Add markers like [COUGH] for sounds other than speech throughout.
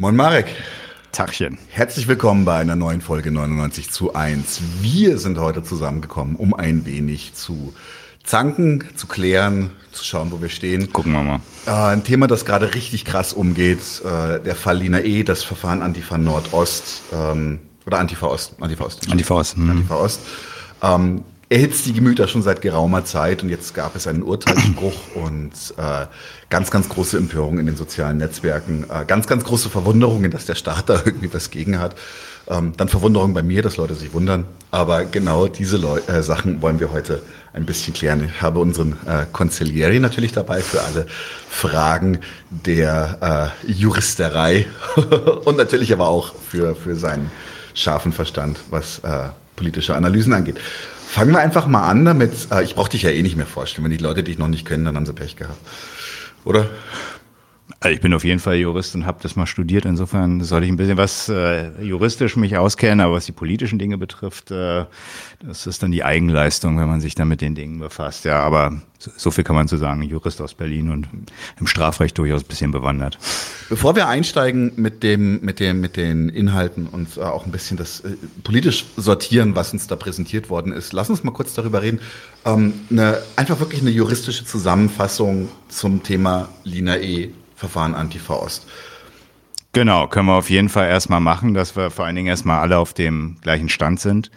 Moin Marek. Tachchen. Herzlich willkommen bei einer neuen Folge 99 zu 1. Wir sind heute zusammengekommen, um ein wenig zu zanken, zu klären, zu schauen, wo wir stehen. Gucken wir mal. Äh, ein Thema, das gerade richtig krass umgeht, äh, der Fall Lina E., das Verfahren Antifa Nordost, ähm, oder Antifa Ost. Antifa Ost. Antifa Ost. Hm. Antifa Ost. Ähm, erhitzt die Gemüter schon seit geraumer Zeit und jetzt gab es einen Urteilsspruch [CLEARS THROAT] und äh, ganz, ganz große Empörung in den sozialen Netzwerken, äh, ganz, ganz große Verwunderungen, dass der Staat da [LAUGHS] irgendwie was gegen hat. Ähm, dann Verwunderung bei mir, dass Leute sich wundern. Aber genau diese Leu äh, Sachen wollen wir heute ein bisschen klären. Ich habe unseren äh, Consiglieri natürlich dabei für alle Fragen der äh, Juristerei [LAUGHS] und natürlich aber auch für, für seinen scharfen Verstand, was äh, politische Analysen angeht. Fangen wir einfach mal an damit. Äh, ich brauche dich ja eh nicht mehr vorstellen. Wenn die Leute dich noch nicht kennen, dann haben sie Pech gehabt. Oder? Also ich bin auf jeden Fall Jurist und habe das mal studiert. Insofern soll ich ein bisschen was äh, juristisch mich auskennen, aber was die politischen Dinge betrifft, äh, das ist dann die Eigenleistung, wenn man sich dann mit den Dingen befasst. Ja, aber so, so viel kann man zu sagen. Jurist aus Berlin und im Strafrecht durchaus ein bisschen bewandert. Bevor wir einsteigen mit dem, mit dem, mit den Inhalten und äh, auch ein bisschen das äh, politisch sortieren, was uns da präsentiert worden ist, lass uns mal kurz darüber reden. Ähm, eine, einfach wirklich eine juristische Zusammenfassung zum Thema Lina E Verfahren Antifa Ost. Genau, können wir auf jeden Fall erstmal machen, dass wir vor allen Dingen erstmal alle auf dem gleichen Stand sind.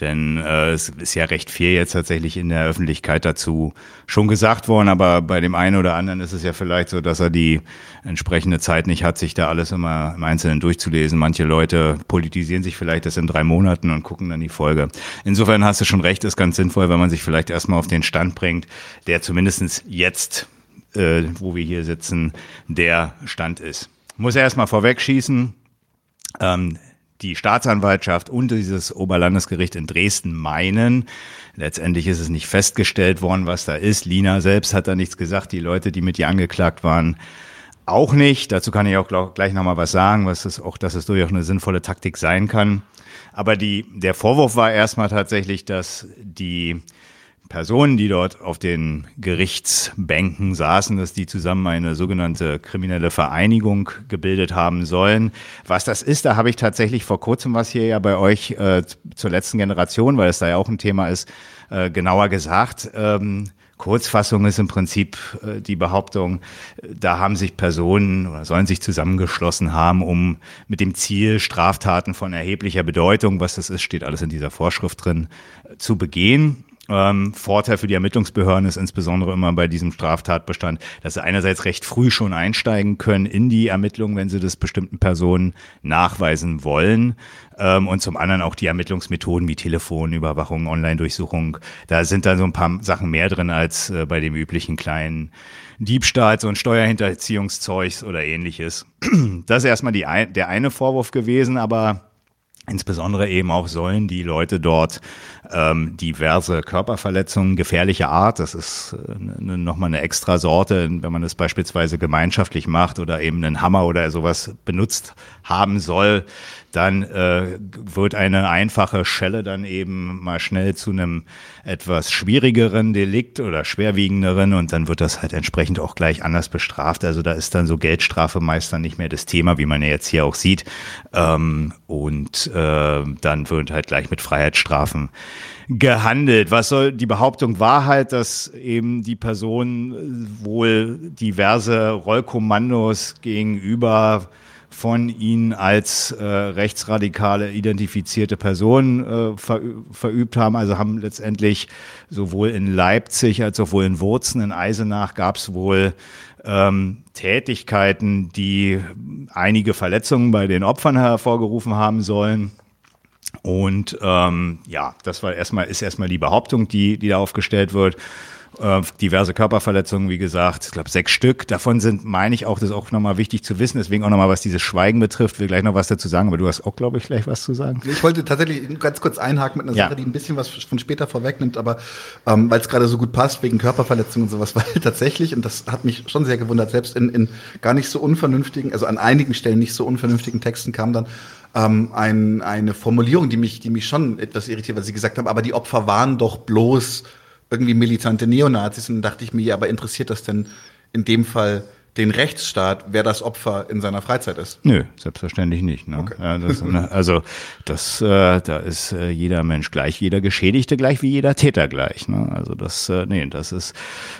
Denn äh, es ist ja recht viel jetzt tatsächlich in der Öffentlichkeit dazu schon gesagt worden, aber bei dem einen oder anderen ist es ja vielleicht so, dass er die entsprechende Zeit nicht hat, sich da alles immer im Einzelnen durchzulesen. Manche Leute politisieren sich vielleicht das in drei Monaten und gucken dann die Folge. Insofern hast du schon recht, ist ganz sinnvoll, wenn man sich vielleicht erstmal auf den Stand bringt, der zumindestens jetzt äh, wo wir hier sitzen, der Stand ist. Muss erstmal vorweg schießen. Ähm, die Staatsanwaltschaft und dieses Oberlandesgericht in Dresden meinen, letztendlich ist es nicht festgestellt worden, was da ist. Lina selbst hat da nichts gesagt. Die Leute, die mit ihr angeklagt waren, auch nicht. Dazu kann ich auch gleich nochmal was sagen, was es auch, dass es durchaus eine sinnvolle Taktik sein kann. Aber die, der Vorwurf war erstmal tatsächlich, dass die Personen, die dort auf den Gerichtsbänken saßen, dass die zusammen eine sogenannte kriminelle Vereinigung gebildet haben sollen. Was das ist, da habe ich tatsächlich vor kurzem was hier ja bei euch äh, zur letzten Generation, weil es da ja auch ein Thema ist, äh, genauer gesagt. Ähm, Kurzfassung ist im Prinzip äh, die Behauptung, da haben sich Personen oder sollen sich zusammengeschlossen haben, um mit dem Ziel, Straftaten von erheblicher Bedeutung, was das ist, steht alles in dieser Vorschrift drin, äh, zu begehen. Ähm, Vorteil für die Ermittlungsbehörden ist insbesondere immer bei diesem Straftatbestand, dass sie einerseits recht früh schon einsteigen können in die Ermittlungen, wenn sie das bestimmten Personen nachweisen wollen. Ähm, und zum anderen auch die Ermittlungsmethoden wie Telefonüberwachung, Online-Durchsuchung. Da sind dann so ein paar Sachen mehr drin als äh, bei dem üblichen kleinen Diebstahls- und Steuerhinterziehungszeugs oder ähnliches. [CLEARS THROAT] Das ist erstmal die, der eine Vorwurf gewesen, aber Insbesondere eben auch sollen die Leute dort ähm, diverse Körperverletzungen gefährlicher Art, das ist äh, nochmal eine extra Sorte, wenn man das beispielsweise gemeinschaftlich macht oder eben einen Hammer oder sowas benutzt haben soll, dann äh, wird eine einfache Schelle dann eben mal schnell zu einem etwas schwierigeren Delikt oder schwerwiegenderen und dann wird das halt entsprechend auch gleich anders bestraft. Also da ist dann so Geldstrafe meist dann nicht mehr das Thema, wie man ja jetzt hier auch sieht. Ähm, und äh, dann wird halt gleich mit Freiheitsstrafen gehandelt. Was soll die Behauptung war halt, dass eben die Person wohl diverse Rollkommandos gegenüber von ihnen als äh, rechtsradikale identifizierte Personen äh, ver, verübt haben. Also haben letztendlich sowohl in Leipzig als auch wohl in Wurzen in Eisenach gab es wohl ähm, Tätigkeiten, die einige Verletzungen bei den Opfern hervorgerufen haben sollen. Und ähm, ja, das war erstmal, ist erstmal die Behauptung, die, die da aufgestellt wird. Äh, diverse Körperverletzungen, wie gesagt, ich glaube sechs Stück. Davon sind, meine ich auch, das ist auch nochmal wichtig zu wissen. Deswegen auch nochmal, was dieses Schweigen betrifft, will gleich noch was dazu sagen. Aber du hast auch, glaube ich, gleich was zu sagen. Ich wollte tatsächlich ganz kurz einhaken mit einer ja. Sache, die ein bisschen was von später vorwegnimmt, aber ähm, weil es gerade so gut passt, wegen Körperverletzungen und sowas, [LAUGHS] weil tatsächlich, und das hat mich schon sehr gewundert, selbst in, in gar nicht so unvernünftigen, also an einigen Stellen nicht so unvernünftigen Texten kam dann ähm, ein, eine Formulierung, die mich, die mich schon etwas irritiert, weil sie gesagt haben, aber die Opfer waren doch bloß irgendwie militante Neonazis. Und dann dachte ich mir, aber interessiert das denn in dem Fall den Rechtsstaat, wer das Opfer in seiner Freizeit ist? Nö, selbstverständlich nicht. Ne? Okay. Ja, das, ne, also das, äh, da ist äh, jeder Mensch gleich, jeder Geschädigte gleich wie jeder Täter gleich. Ne? Also das, äh, nee, das ist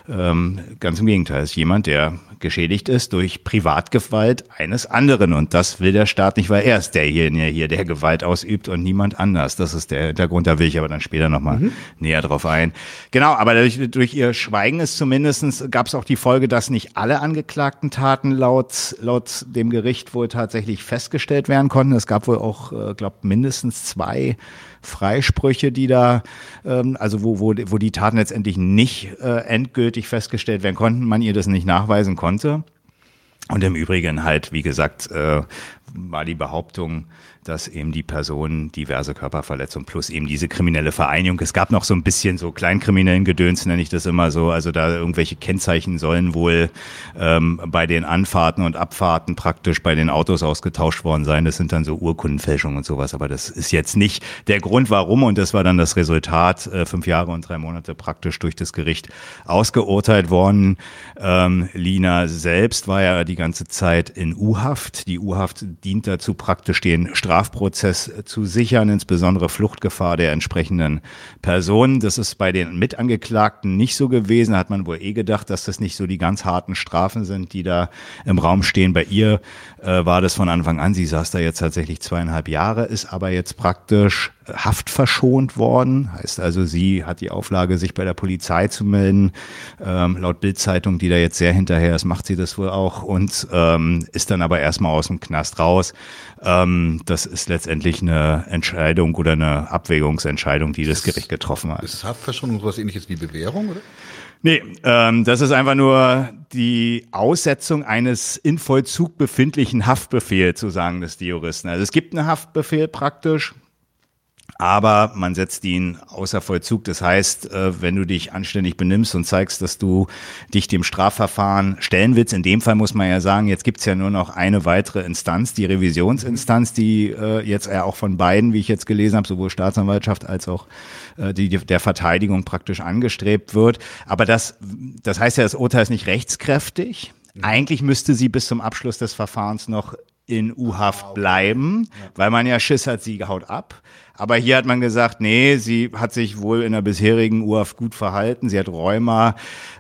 ähm, ganz im Gegenteil. Das ist jemand, der geschädigt ist durch Privatgewalt eines anderen. Und das will der Staat nicht, weil er ist derjenige hier, der Gewalt ausübt und niemand anders. Das ist der Hintergrund. Da will ich aber dann später nochmal mhm. näher drauf ein. Genau, aber durch, durch ihr Schweigen ist zumindestens gab es auch die Folge, dass nicht alle angeklagten Taten laut, laut dem Gericht wohl tatsächlich festgestellt werden konnten. Es gab wohl auch, äh, glaube mindestens zwei Freisprüche, die da, ähm, also wo, wo, wo die Taten letztendlich nicht äh, endgültig festgestellt werden konnten, man ihr das nicht nachweisen konnte. Und im Übrigen halt, wie gesagt, äh, war die Behauptung, dass eben die Person diverse Körperverletzungen plus eben diese kriminelle Vereinigung. Es gab noch so ein bisschen so kleinkriminellen Gedöns, nenne ich das immer so. Also da irgendwelche Kennzeichen sollen wohl ähm, bei den Anfahrten und Abfahrten praktisch bei den Autos ausgetauscht worden sein. Das sind dann so Urkundenfälschungen und sowas. Aber das ist jetzt nicht der Grund, warum. Und das war dann das Resultat, äh, fünf Jahre und drei Monate praktisch durch das Gericht ausgeurteilt worden. Ähm, Lina selbst war ja die ganze Zeit in U-Haft. Die U-Haft dient dazu, praktisch den Strafprozess zu sichern, insbesondere Fluchtgefahr der entsprechenden Personen. Das ist bei den Mitangeklagten nicht so gewesen. Da hat man wohl eh gedacht, dass das nicht so die ganz harten Strafen sind, die da im Raum stehen. Bei ihr äh, war das von Anfang an. Sie saß da jetzt tatsächlich zweieinhalb Jahre, ist aber jetzt praktisch haftverschont worden. Heißt also, sie hat die Auflage, sich bei der Polizei zu melden. Ähm, laut Bildzeitung, die da jetzt sehr hinterher ist, macht sie das wohl auch und ähm, ist dann aber erstmal aus dem Knast raus. Ähm, das ist letztendlich eine Entscheidung oder eine Abwägungsentscheidung, die das Gericht getroffen hat. Ist Haftverschonung sowas ähnliches wie Bewährung, oder? Nee, ähm, das ist einfach nur die Aussetzung eines in Vollzug befindlichen Haftbefehls, so sagen das die Juristen. Also es gibt einen Haftbefehl praktisch, aber man setzt ihn außer Vollzug. Das heißt, äh, wenn du dich anständig benimmst und zeigst, dass du dich dem Strafverfahren stellen willst, in dem Fall muss man ja sagen, jetzt gibt's ja nur noch eine weitere Instanz, die Revisionsinstanz, die äh, jetzt ja auch von beiden, wie ich jetzt gelesen habe, sowohl Staatsanwaltschaft als auch äh, die der Verteidigung praktisch angestrebt wird. Aber das, das heißt ja, das Urteil ist nicht rechtskräftig. Mhm. Eigentlich müsste sie bis zum Abschluss des Verfahrens noch in U-Haft bleiben, weil man ja Schiss hat, sie haut ab. Aber hier hat man gesagt, nee, sie hat sich wohl in der bisherigen UAF gut verhalten. Sie hat Rheuma.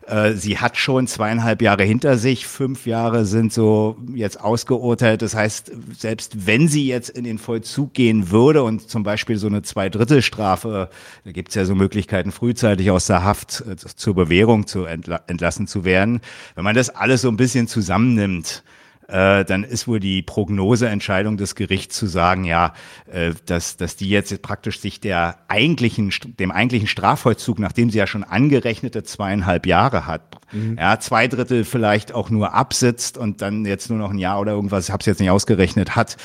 Äh, sie hat schon zweieinhalb Jahre hinter sich. Fünf Jahre sind so jetzt ausgeurteilt. Das heißt, selbst wenn sie jetzt in den Vollzug gehen würde und zum Beispiel so eine Zweidrittelstrafe, da gibt es ja so Möglichkeiten, frühzeitig aus der Haft äh, zur Bewährung zu entla entlassen zu werden. Wenn man das alles so ein bisschen zusammennimmt, äh, dann ist wohl die Prognoseentscheidung des Gerichts zu sagen, ja, äh, dass, dass die jetzt praktisch sich der eigentlichen, dem eigentlichen Strafvollzug, nachdem sie ja schon angerechnete zweieinhalb Jahre hat, mhm. ja, zwei Drittel vielleicht auch nur absitzt und dann jetzt nur noch ein Jahr oder irgendwas, ich habe es jetzt nicht ausgerechnet, hat,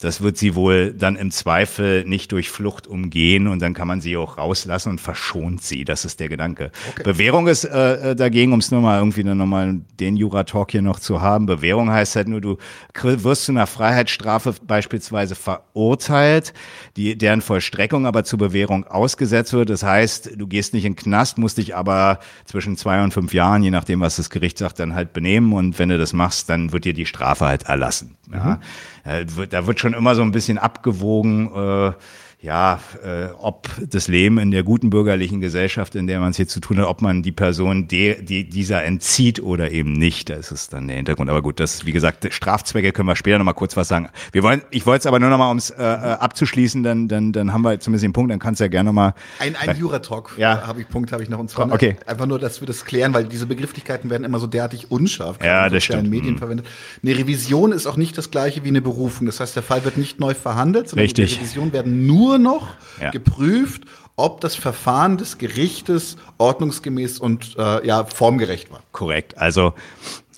das wird sie wohl dann im Zweifel nicht durch Flucht umgehen und dann kann man sie auch rauslassen und verschont sie. Das ist der Gedanke. Okay. Bewährung ist äh, äh dagegen, um es nur mal irgendwie dann nochmal den Jura-Talk hier noch zu haben. Bewährung heißt halt nur, du wirst zu einer Freiheitsstrafe beispielsweise verurteilt, die, deren Vollstreckung aber zur Bewährung ausgesetzt wird. Das heißt, du gehst nicht in den Knast, musst dich aber zwischen zwei und fünf Jahren, je nachdem, was das Gericht sagt, dann halt benehmen. Und wenn du das machst, dann wird dir die Strafe halt erlassen. Ja? Mhm. Da wird schon immer so ein bisschen abgewogen, äh, ja, äh, ob das Leben in der guten bürgerlichen Gesellschaft, in der man es hier zu tun hat, ob man die Person de, die, dieser entzieht oder eben nicht. Das ist dann der Hintergrund. Aber gut, das, wie gesagt, Strafzwecke können wir später nochmal kurz was sagen. Wir wollen, ich wollte es aber nur nochmal, um es äh, äh, abzuschließen, dann, dann, dann haben wir zumindest den Punkt, dann kannst du ja gerne nochmal. Ein, ein Jura-Talk ja. habe ich, Punkt habe ich noch. Und zwar okay. einfach nur, dass wir das klären, weil diese Begrifflichkeiten werden immer so derartig unscharf ja, das stimmt. Medien mhm. verwendet. Eine Revision ist auch nicht das gleiche wie eine Berufung. Das heißt, der Fall wird nicht neu verhandelt, sondern Richtig. die Revision werden nur noch ja geprüft, ob das Verfahren des Gerichtes ordnungsgemäß und äh, ja, formgerecht war. Korrekt. Also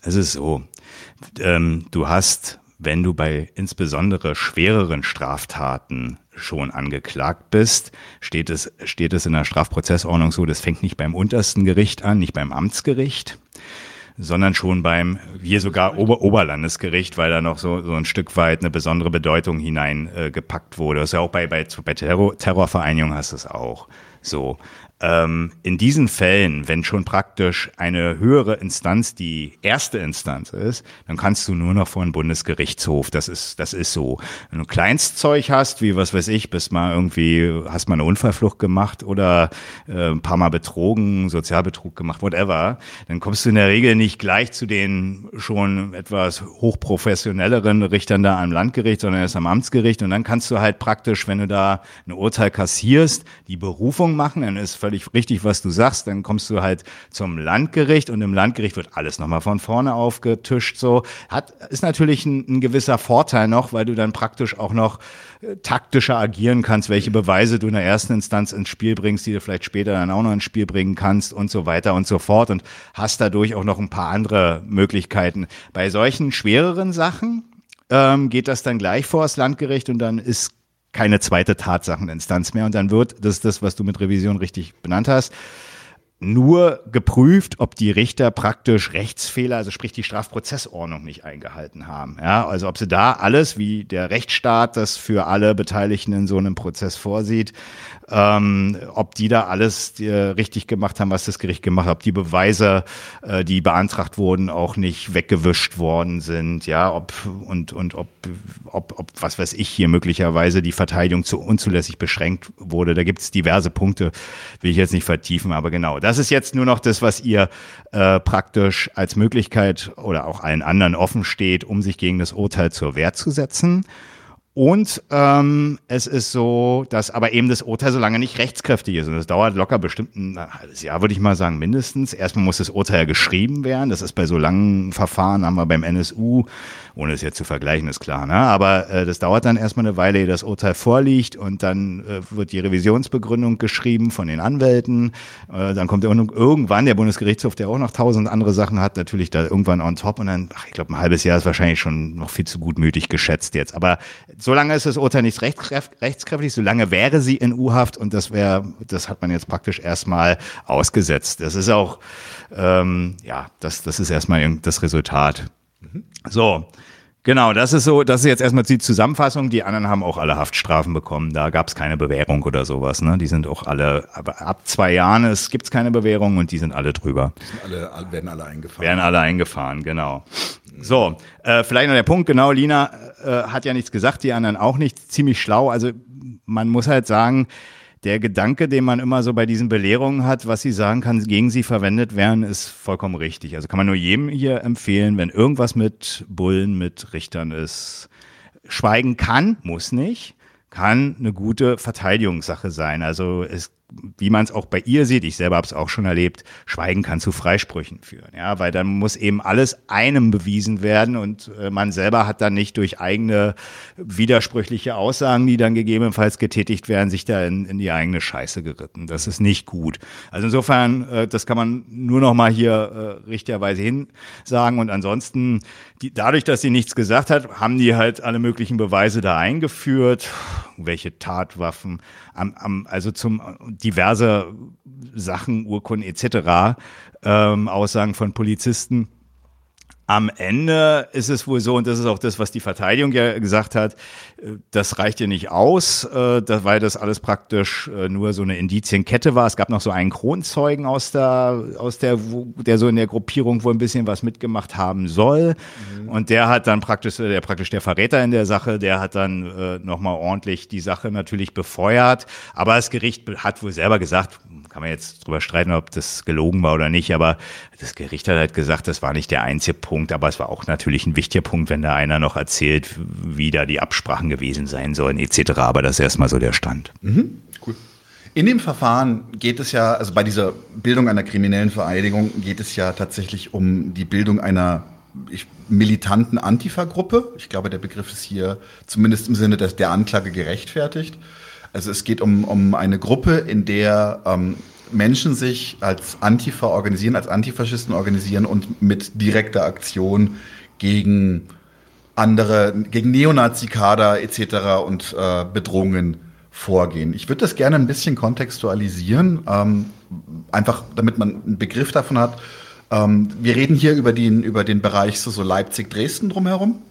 es ist so, ähm, du hast, wenn du bei insbesondere schwereren Straftaten schon angeklagt bist, steht es, steht es in der Strafprozessordnung so, das fängt nicht beim untersten Gericht an, nicht beim Amtsgericht, sondern schon beim, hier sogar Ober Oberlandesgericht, weil da noch so, so ein Stück weit eine besondere Bedeutung hineingepackt äh, wurde. Das ist ja auch bei, bei, bei Terror, Terrorvereinigungen hast du es auch so. Ähm, in diesen Fällen, wenn schon praktisch eine höhere Instanz die erste Instanz ist, dann kannst du nur noch vor einen Bundesgerichtshof. Das ist, das ist so. Wenn du Kleinstzeug hast, wie was weiß ich, bist mal irgendwie, hast mal eine Unfallflucht gemacht oder äh, ein paar Mal betrogen, Sozialbetrug gemacht, whatever, dann kommst du in der Regel nicht gleich zu den schon etwas hochprofessionelleren Richtern da am Landgericht, sondern erst am Amtsgericht. Und dann kannst du halt praktisch, wenn du da ein Urteil kassierst, die Berufung machen, dann ist völlig richtig, was du sagst. Dann kommst du halt zum Landgericht und im Landgericht wird alles nochmal von vorne aufgetischt. So hat ist natürlich ein, ein gewisser Vorteil noch, weil du dann praktisch auch noch äh, taktischer agieren kannst, welche Beweise du in der ersten Instanz ins Spiel bringst, die du vielleicht später dann auch noch ins Spiel bringen kannst und so weiter und so fort und hast dadurch auch noch ein paar andere Möglichkeiten. Bei solchen schwereren Sachen ähm, geht das dann gleich vor das Landgericht und dann ist keine zweite Tatsacheninstanz mehr. Und dann wird, das ist das, was du mit Revision richtig benannt hast, nur geprüft, ob die Richter praktisch Rechtsfehler, also sprich die Strafprozessordnung nicht eingehalten haben. Ja, also ob sie da alles, wie der Rechtsstaat das für alle Beteiligten in so einem Prozess vorsieht, ähm, ob die da alles äh, richtig gemacht haben, was das Gericht gemacht hat, ob die Beweise, äh, die beantragt wurden, auch nicht weggewischt worden sind, ja, ob und und ob ob, ob was weiß ich hier möglicherweise die Verteidigung zu unzulässig beschränkt wurde. Da gibt es diverse Punkte, will ich jetzt nicht vertiefen, aber genau, das ist jetzt nur noch das, was ihr äh, praktisch als Möglichkeit oder auch allen anderen offen steht, um sich gegen das Urteil zur Wehr zu setzen. Und ähm, es ist so, dass aber eben das Urteil so lange nicht rechtskräftig ist. Und das dauert locker bestimmt ein halbes Jahr, würde ich mal sagen, mindestens. Erstmal muss das Urteil geschrieben werden. Das ist bei so langen Verfahren, haben wir beim NSU ohne es jetzt zu vergleichen, ist klar. Ne? Aber äh, das dauert dann erstmal eine Weile, ehe das Urteil vorliegt und dann äh, wird die Revisionsbegründung geschrieben von den Anwälten. Äh, dann kommt irgendwann der Bundesgerichtshof, der auch noch tausend andere Sachen hat, natürlich da irgendwann on top und dann, ach, ich glaube, ein halbes Jahr ist wahrscheinlich schon noch viel zu gutmütig geschätzt jetzt. Aber solange ist das Urteil nicht rechtskräftig, solange wäre sie in U-Haft und das wäre, das hat man jetzt praktisch erstmal ausgesetzt. Das ist auch, ähm, ja, das, das ist erstmal das Resultat. So, Genau, das ist so, das ist jetzt erstmal die Zusammenfassung. Die anderen haben auch alle Haftstrafen bekommen. Da gab es keine Bewährung oder sowas. Ne? Die sind auch alle, aber ab zwei Jahren es gibt es keine Bewährung und die sind alle drüber. Die sind alle, werden alle eingefahren. Werden alle eingefahren, genau. So, äh, vielleicht noch der Punkt, genau, Lina äh, hat ja nichts gesagt, die anderen auch nicht. Ziemlich schlau. Also man muss halt sagen, der Gedanke, den man immer so bei diesen Belehrungen hat, was sie sagen kann, gegen sie verwendet werden, ist vollkommen richtig. Also kann man nur jedem hier empfehlen, wenn irgendwas mit Bullen, mit Richtern ist, schweigen kann, muss nicht, kann eine gute Verteidigungssache sein. Also es wie man es auch bei ihr sieht, ich selber habe es auch schon erlebt, Schweigen kann zu Freisprüchen führen. Ja, weil dann muss eben alles einem bewiesen werden und äh, man selber hat dann nicht durch eigene widersprüchliche Aussagen, die dann gegebenenfalls getätigt werden, sich da in, in die eigene Scheiße geritten. Das ist nicht gut. Also insofern, äh, das kann man nur noch mal hier äh, richtigerweise hin sagen und ansonsten, die, dadurch, dass sie nichts gesagt hat, haben die halt alle möglichen Beweise da eingeführt, welche Tatwaffen, am, am, also zum diverse Sachen, Urkunden etc., ähm, Aussagen von Polizisten. Am Ende ist es wohl so, und das ist auch das, was die Verteidigung ja gesagt hat, äh, das reicht ja nicht aus, äh, weil das alles praktisch äh, nur so eine Indizienkette war. Es gab noch so einen Kronzeugen aus der, aus der, der so in der Gruppierung wohl ein bisschen was mitgemacht haben soll. Mhm. Und der hat dann praktisch, der praktisch der Verräter in der Sache, der hat dann äh, nochmal ordentlich die Sache natürlich befeuert. Aber das Gericht hat wohl selber gesagt, kann man jetzt drüber streiten, ob das gelogen war oder nicht, aber das Gericht hat halt gesagt, das war nicht der einzige Punkt, aber es war auch natürlich ein wichtiger Punkt, wenn da einer noch erzählt, wie da die Absprachen gewesen sein sollen, etc. Aber das ist erstmal so der Stand. Mhm, cool. In dem Verfahren geht es ja, also bei dieser Bildung einer kriminellen Vereidigung geht es ja tatsächlich um die Bildung einer ich, militanten Antifa-Gruppe. Ich glaube, der Begriff ist hier zumindest im Sinne des, der Anklage gerechtfertigt. Also es geht um, um eine Gruppe, in der ähm, Menschen sich als Antifa organisieren, als Antifaschisten organisieren und mit direkter Aktion gegen andere, gegen Neonazi-Kader etc. und äh, Bedrohungen vorgehen. Ich würde das gerne ein bisschen kontextualisieren, ähm, einfach damit man einen Begriff davon hat. Ähm, wir reden hier über den, über den Bereich so, so Leipzig-Dresden drumherum.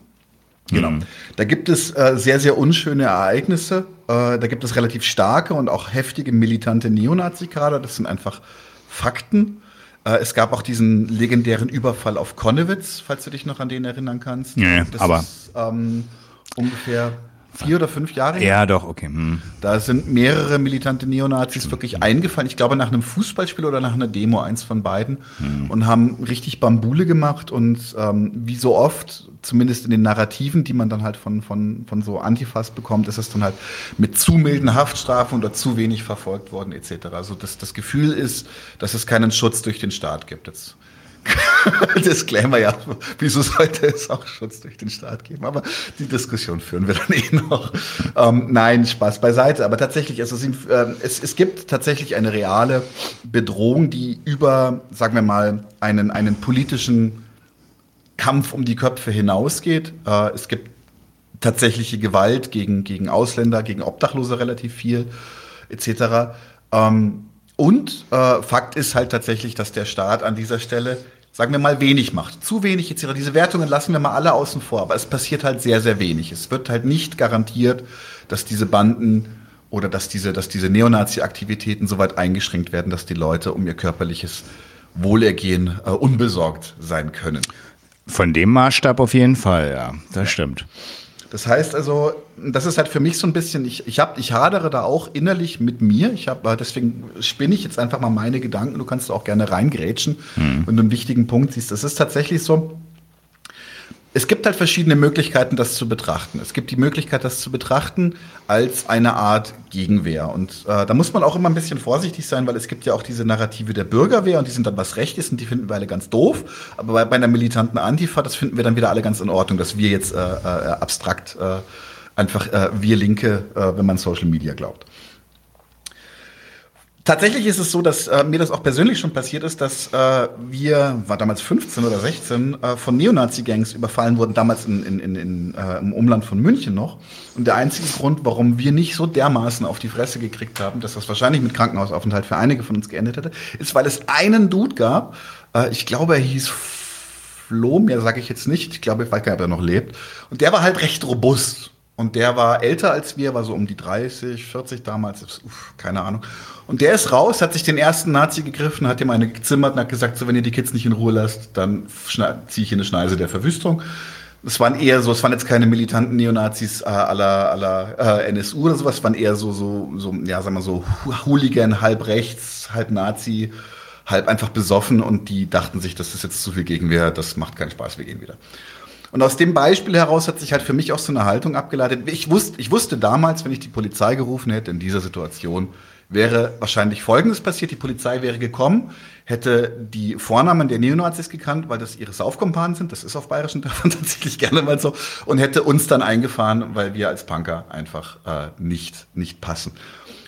Genau. Mhm. Da gibt es äh, sehr, sehr unschöne Ereignisse, äh, da gibt es relativ starke und auch heftige militante Neonazi-Kader. Das sind einfach Fakten. Äh, es gab auch diesen legendären Überfall auf Konnewitz, falls du dich noch an den erinnern kannst. Ja, das aber ist ähm, ungefähr vier oder fünf Jahre. Ja, doch, okay. Hm. Da sind mehrere militante Neonazis wirklich eingefallen. Ich glaube, nach einem Fußballspiel oder nach einer Demo, eins von beiden. Und haben richtig Bambule gemacht. Und ähm, wie so oft, zumindest in den Narrativen, die man dann halt von, von, von so Antifas bekommt, ist es dann halt mit zu milden Haftstrafen oder zu wenig verfolgt worden, etc. Also das, das Gefühl ist, dass es keinen Schutz durch den Staat gibt. Jetzt [LAUGHS] Disclaimer, ja, wieso sollte es auch Schutz durch den Staat geben? Aber die Diskussion führen wir dann eh noch. Ähm, nein, Spaß beiseite. Aber tatsächlich, also es, äh, es, es gibt tatsächlich eine reale Bedrohung, die über, sagen wir mal, einen, einen politischen Kampf um die Köpfe hinausgeht. Äh, es gibt tatsächliche Gewalt gegen, gegen Ausländer, gegen Obdachlose relativ viel, etc. Ähm, und äh, Fakt ist halt tatsächlich, dass der Staat an dieser Stelle, sagen wir mal, wenig macht. Zu wenig etc. Diese Wertungen lassen wir mal alle außen vor, aber es passiert halt sehr, sehr wenig. Es wird halt nicht garantiert, dass diese Banden oder dass diese, dass diese Neonazi-Aktivitäten so weit eingeschränkt werden, dass die Leute um ihr körperliches Wohlergehen äh, unbesorgt sein können. Von dem Maßstab auf jeden Fall, ja, das stimmt. Das heißt also, das ist halt für mich so ein bisschen, ich, ich, hab, ich hadere da auch innerlich mit mir. Ich hab, deswegen spinne ich jetzt einfach mal meine Gedanken. Du kannst auch gerne reingrätschen, mhm. wenn du einen wichtigen Punkt siehst. Das ist tatsächlich so, es gibt halt verschiedene Möglichkeiten, das zu betrachten. Es gibt die Möglichkeit, das zu betrachten als eine Art Gegenwehr. Und äh, da muss man auch immer ein bisschen vorsichtig sein, weil es gibt ja auch diese Narrative der Bürgerwehr und die sind dann was Rechtes und die finden wir alle ganz doof. Aber bei, bei einer militanten Antifa, das finden wir dann wieder alle ganz in Ordnung, dass wir jetzt äh, äh, abstrakt äh, einfach äh, wir Linke, äh, wenn man Social Media glaubt. Tatsächlich ist es so, dass äh, mir das auch persönlich schon passiert ist, dass äh, wir, war damals 15 oder 16, äh, von Neonazi-Gangs überfallen wurden, damals in, in, in, in, äh, im Umland von München noch. Und der einzige Grund, warum wir nicht so dermaßen auf die Fresse gekriegt haben, dass das wahrscheinlich mit Krankenhausaufenthalt für einige von uns geendet hätte, ist, weil es einen Dude gab, äh, ich glaube, er hieß Flo, mehr sage ich jetzt nicht, ich glaube, ich weiß gar nicht, ob er noch lebt. Und der war halt recht robust. Und der war älter als wir, war so um die 30, 40 damals, uff, keine Ahnung. Und der ist raus, hat sich den ersten Nazi gegriffen, hat ihm eine gezimmert und hat gesagt, so wenn ihr die Kids nicht in Ruhe lasst, dann ziehe ich in eine Schneise der Verwüstung. Es waren eher so, es waren jetzt keine militanten Neonazis äh, aller aller äh, NSU oder sowas, es waren eher so so so ja, sagen wir so Hooligan, halb rechts, halb Nazi, halb einfach besoffen und die dachten sich, das ist jetzt zu viel Gegenwehr, das macht keinen Spaß, wir gehen wieder. Und aus dem Beispiel heraus hat sich halt für mich auch so eine Haltung abgeleitet. Ich wusste, ich wusste damals, wenn ich die Polizei gerufen hätte in dieser Situation, wäre wahrscheinlich Folgendes passiert. Die Polizei wäre gekommen, hätte die Vornamen der Neonazis gekannt, weil das ihre Saufkompanen sind. Das ist auf bayerischen Dörfern [LAUGHS] tatsächlich gerne mal so. Und hätte uns dann eingefahren, weil wir als Punker einfach äh, nicht, nicht passen.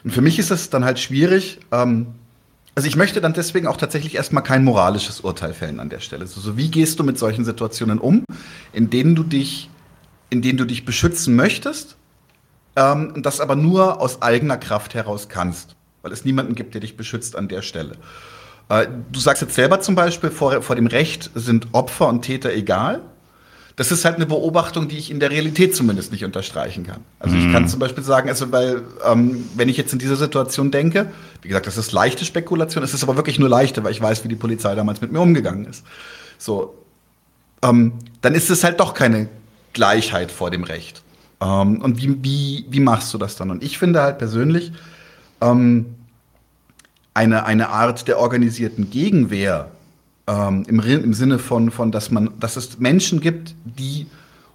Und für mich ist es dann halt schwierig, ähm, also ich möchte dann deswegen auch tatsächlich erstmal kein moralisches Urteil fällen an der Stelle. Also so wie gehst du mit solchen Situationen um, in denen du dich, in denen du dich beschützen möchtest, ähm, das aber nur aus eigener Kraft heraus kannst, weil es niemanden gibt, der dich beschützt an der Stelle. Äh, du sagst jetzt selber zum Beispiel, vor, vor dem Recht sind Opfer und Täter egal. Das ist halt eine Beobachtung, die ich in der Realität zumindest nicht unterstreichen kann. Also ich kann mhm. zum Beispiel sagen, also weil, ähm, wenn ich jetzt in dieser Situation denke, wie gesagt, das ist leichte Spekulation, es ist aber wirklich nur leichte, weil ich weiß, wie die Polizei damals mit mir umgegangen ist. So, ähm, dann ist es halt doch keine Gleichheit vor dem Recht. Ähm, und wie, wie, wie machst du das dann? Und ich finde halt persönlich, ähm, eine, eine Art der organisierten Gegenwehr ähm, im, im Sinne von, von, dass man, dass es Menschen gibt, die,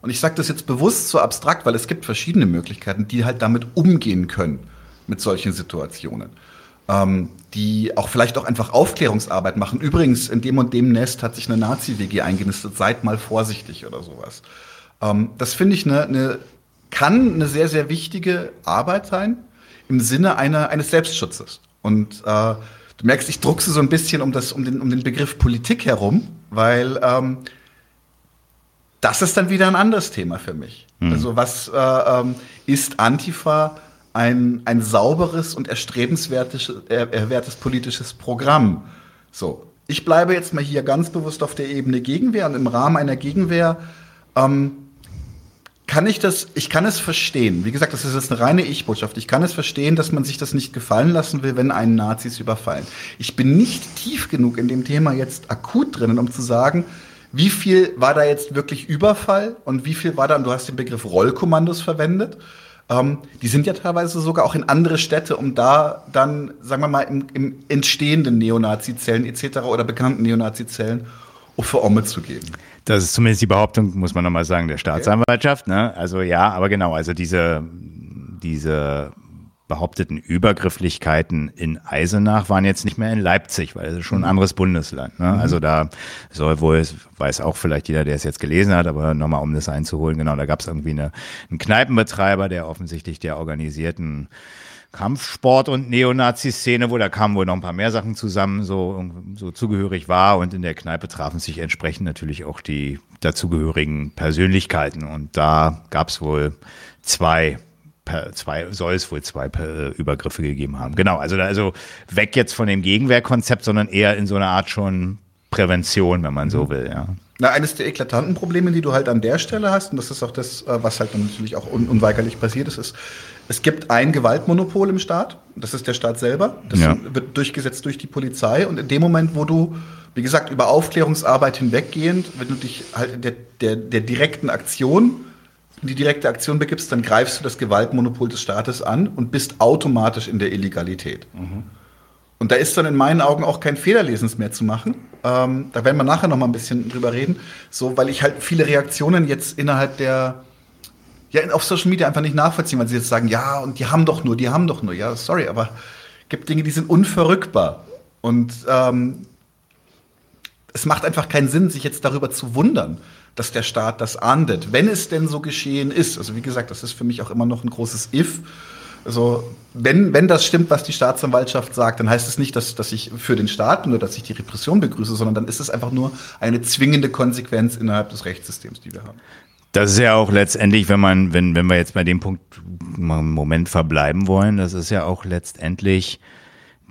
und ich sage das jetzt bewusst so abstrakt, weil es gibt verschiedene Möglichkeiten, die halt damit umgehen können mit solchen Situationen. Ähm, die auch vielleicht auch einfach Aufklärungsarbeit machen. Übrigens, in dem und dem Nest hat sich eine Nazi-WG eingenistet, seid mal vorsichtig oder sowas. Ähm, das finde ich eine, eine, kann eine sehr, sehr wichtige Arbeit sein im Sinne einer, eines Selbstschutzes. Und äh, Du merkst, ich druckse so ein bisschen um, das, um, den, um den Begriff Politik herum, weil ähm, das ist dann wieder ein anderes Thema für mich. Mhm. Also was äh, ähm, ist Antifa ein, ein sauberes und erstrebenswertes erwärtes politisches Programm? So, ich bleibe jetzt mal hier ganz bewusst auf der Ebene Gegenwehr und im Rahmen einer Gegenwehr ähm, kann ich das, ich kann es verstehen. Wie gesagt, das ist jetzt eine reine Ich-Botschaft. Ich kann es verstehen, dass man sich das nicht gefallen lassen will, wenn einen Nazis überfallen. Ich bin nicht tief genug in dem Thema jetzt akut drinnen, um zu sagen, wie viel war da jetzt wirklich Überfall und wie viel war da, und du hast den Begriff Rollkommandos verwendet. Ähm, die sind ja teilweise sogar auch in andere Städte, um da dann, sagen wir mal, im, im entstehenden Neonazi-Zellen etc. oder bekannten Neonazi-Zellen für Omme zu geben. Das ist zumindest die Behauptung, muss man nochmal sagen, der Staatsanwaltschaft. Ne? Also ja, aber genau, also diese, diese behaupteten Übergrifflichkeiten in Eisenach waren jetzt nicht mehr in Leipzig, weil es ist schon ein mhm. anderes Bundesland. Ne? Mhm. Also da soll wohl, weiß auch vielleicht jeder, der es jetzt gelesen hat, aber nochmal um das einzuholen, genau, da gab es irgendwie eine, einen Kneipenbetreiber, der offensichtlich der organisierten Kampfsport- und Neonazi-Szene, wo da kamen wohl noch ein paar mehr Sachen zusammen, so, so zugehörig war. Und in der Kneipe trafen sich entsprechend natürlich auch die dazugehörigen Persönlichkeiten. Und da gab es wohl zwei zwei, soll es wohl zwei Übergriffe gegeben haben. Genau, also da, also weg jetzt von dem Gegenwehrkonzept, sondern eher in so einer Art schon Prävention, wenn man so mhm. will, ja. Na, eines der eklatanten Probleme, die du halt an der Stelle hast, und das ist auch das, äh, was halt dann natürlich auch un unweigerlich passiert ist, ist, es gibt ein Gewaltmonopol im Staat, das ist der Staat selber, das ja. wird durchgesetzt durch die Polizei und in dem Moment, wo du, wie gesagt, über Aufklärungsarbeit hinweggehend, wenn du dich halt der, der, der direkten Aktion, die direkte Aktion begibst, dann greifst du das Gewaltmonopol des Staates an und bist automatisch in der Illegalität. Mhm. Und da ist dann in meinen Augen auch kein Fehlerlesens mehr zu machen. Ähm, da werden wir nachher noch mal ein bisschen drüber reden. So, weil ich halt viele Reaktionen jetzt innerhalb der, ja, auf Social Media einfach nicht nachvollziehen, weil sie jetzt sagen, ja, und die haben doch nur, die haben doch nur. Ja, sorry, aber gibt Dinge, die sind unverrückbar. Und ähm, es macht einfach keinen Sinn, sich jetzt darüber zu wundern, dass der Staat das ahndet, wenn es denn so geschehen ist. Also wie gesagt, das ist für mich auch immer noch ein großes If. Also, wenn, wenn das stimmt, was die Staatsanwaltschaft sagt, dann heißt es nicht, dass, dass ich für den Staat nur, dass ich die Repression begrüße, sondern dann ist es einfach nur eine zwingende Konsequenz innerhalb des Rechtssystems, die wir haben. Das ist ja auch letztendlich, wenn man, wenn, wenn wir jetzt bei dem Punkt mal einen Moment verbleiben wollen, das ist ja auch letztendlich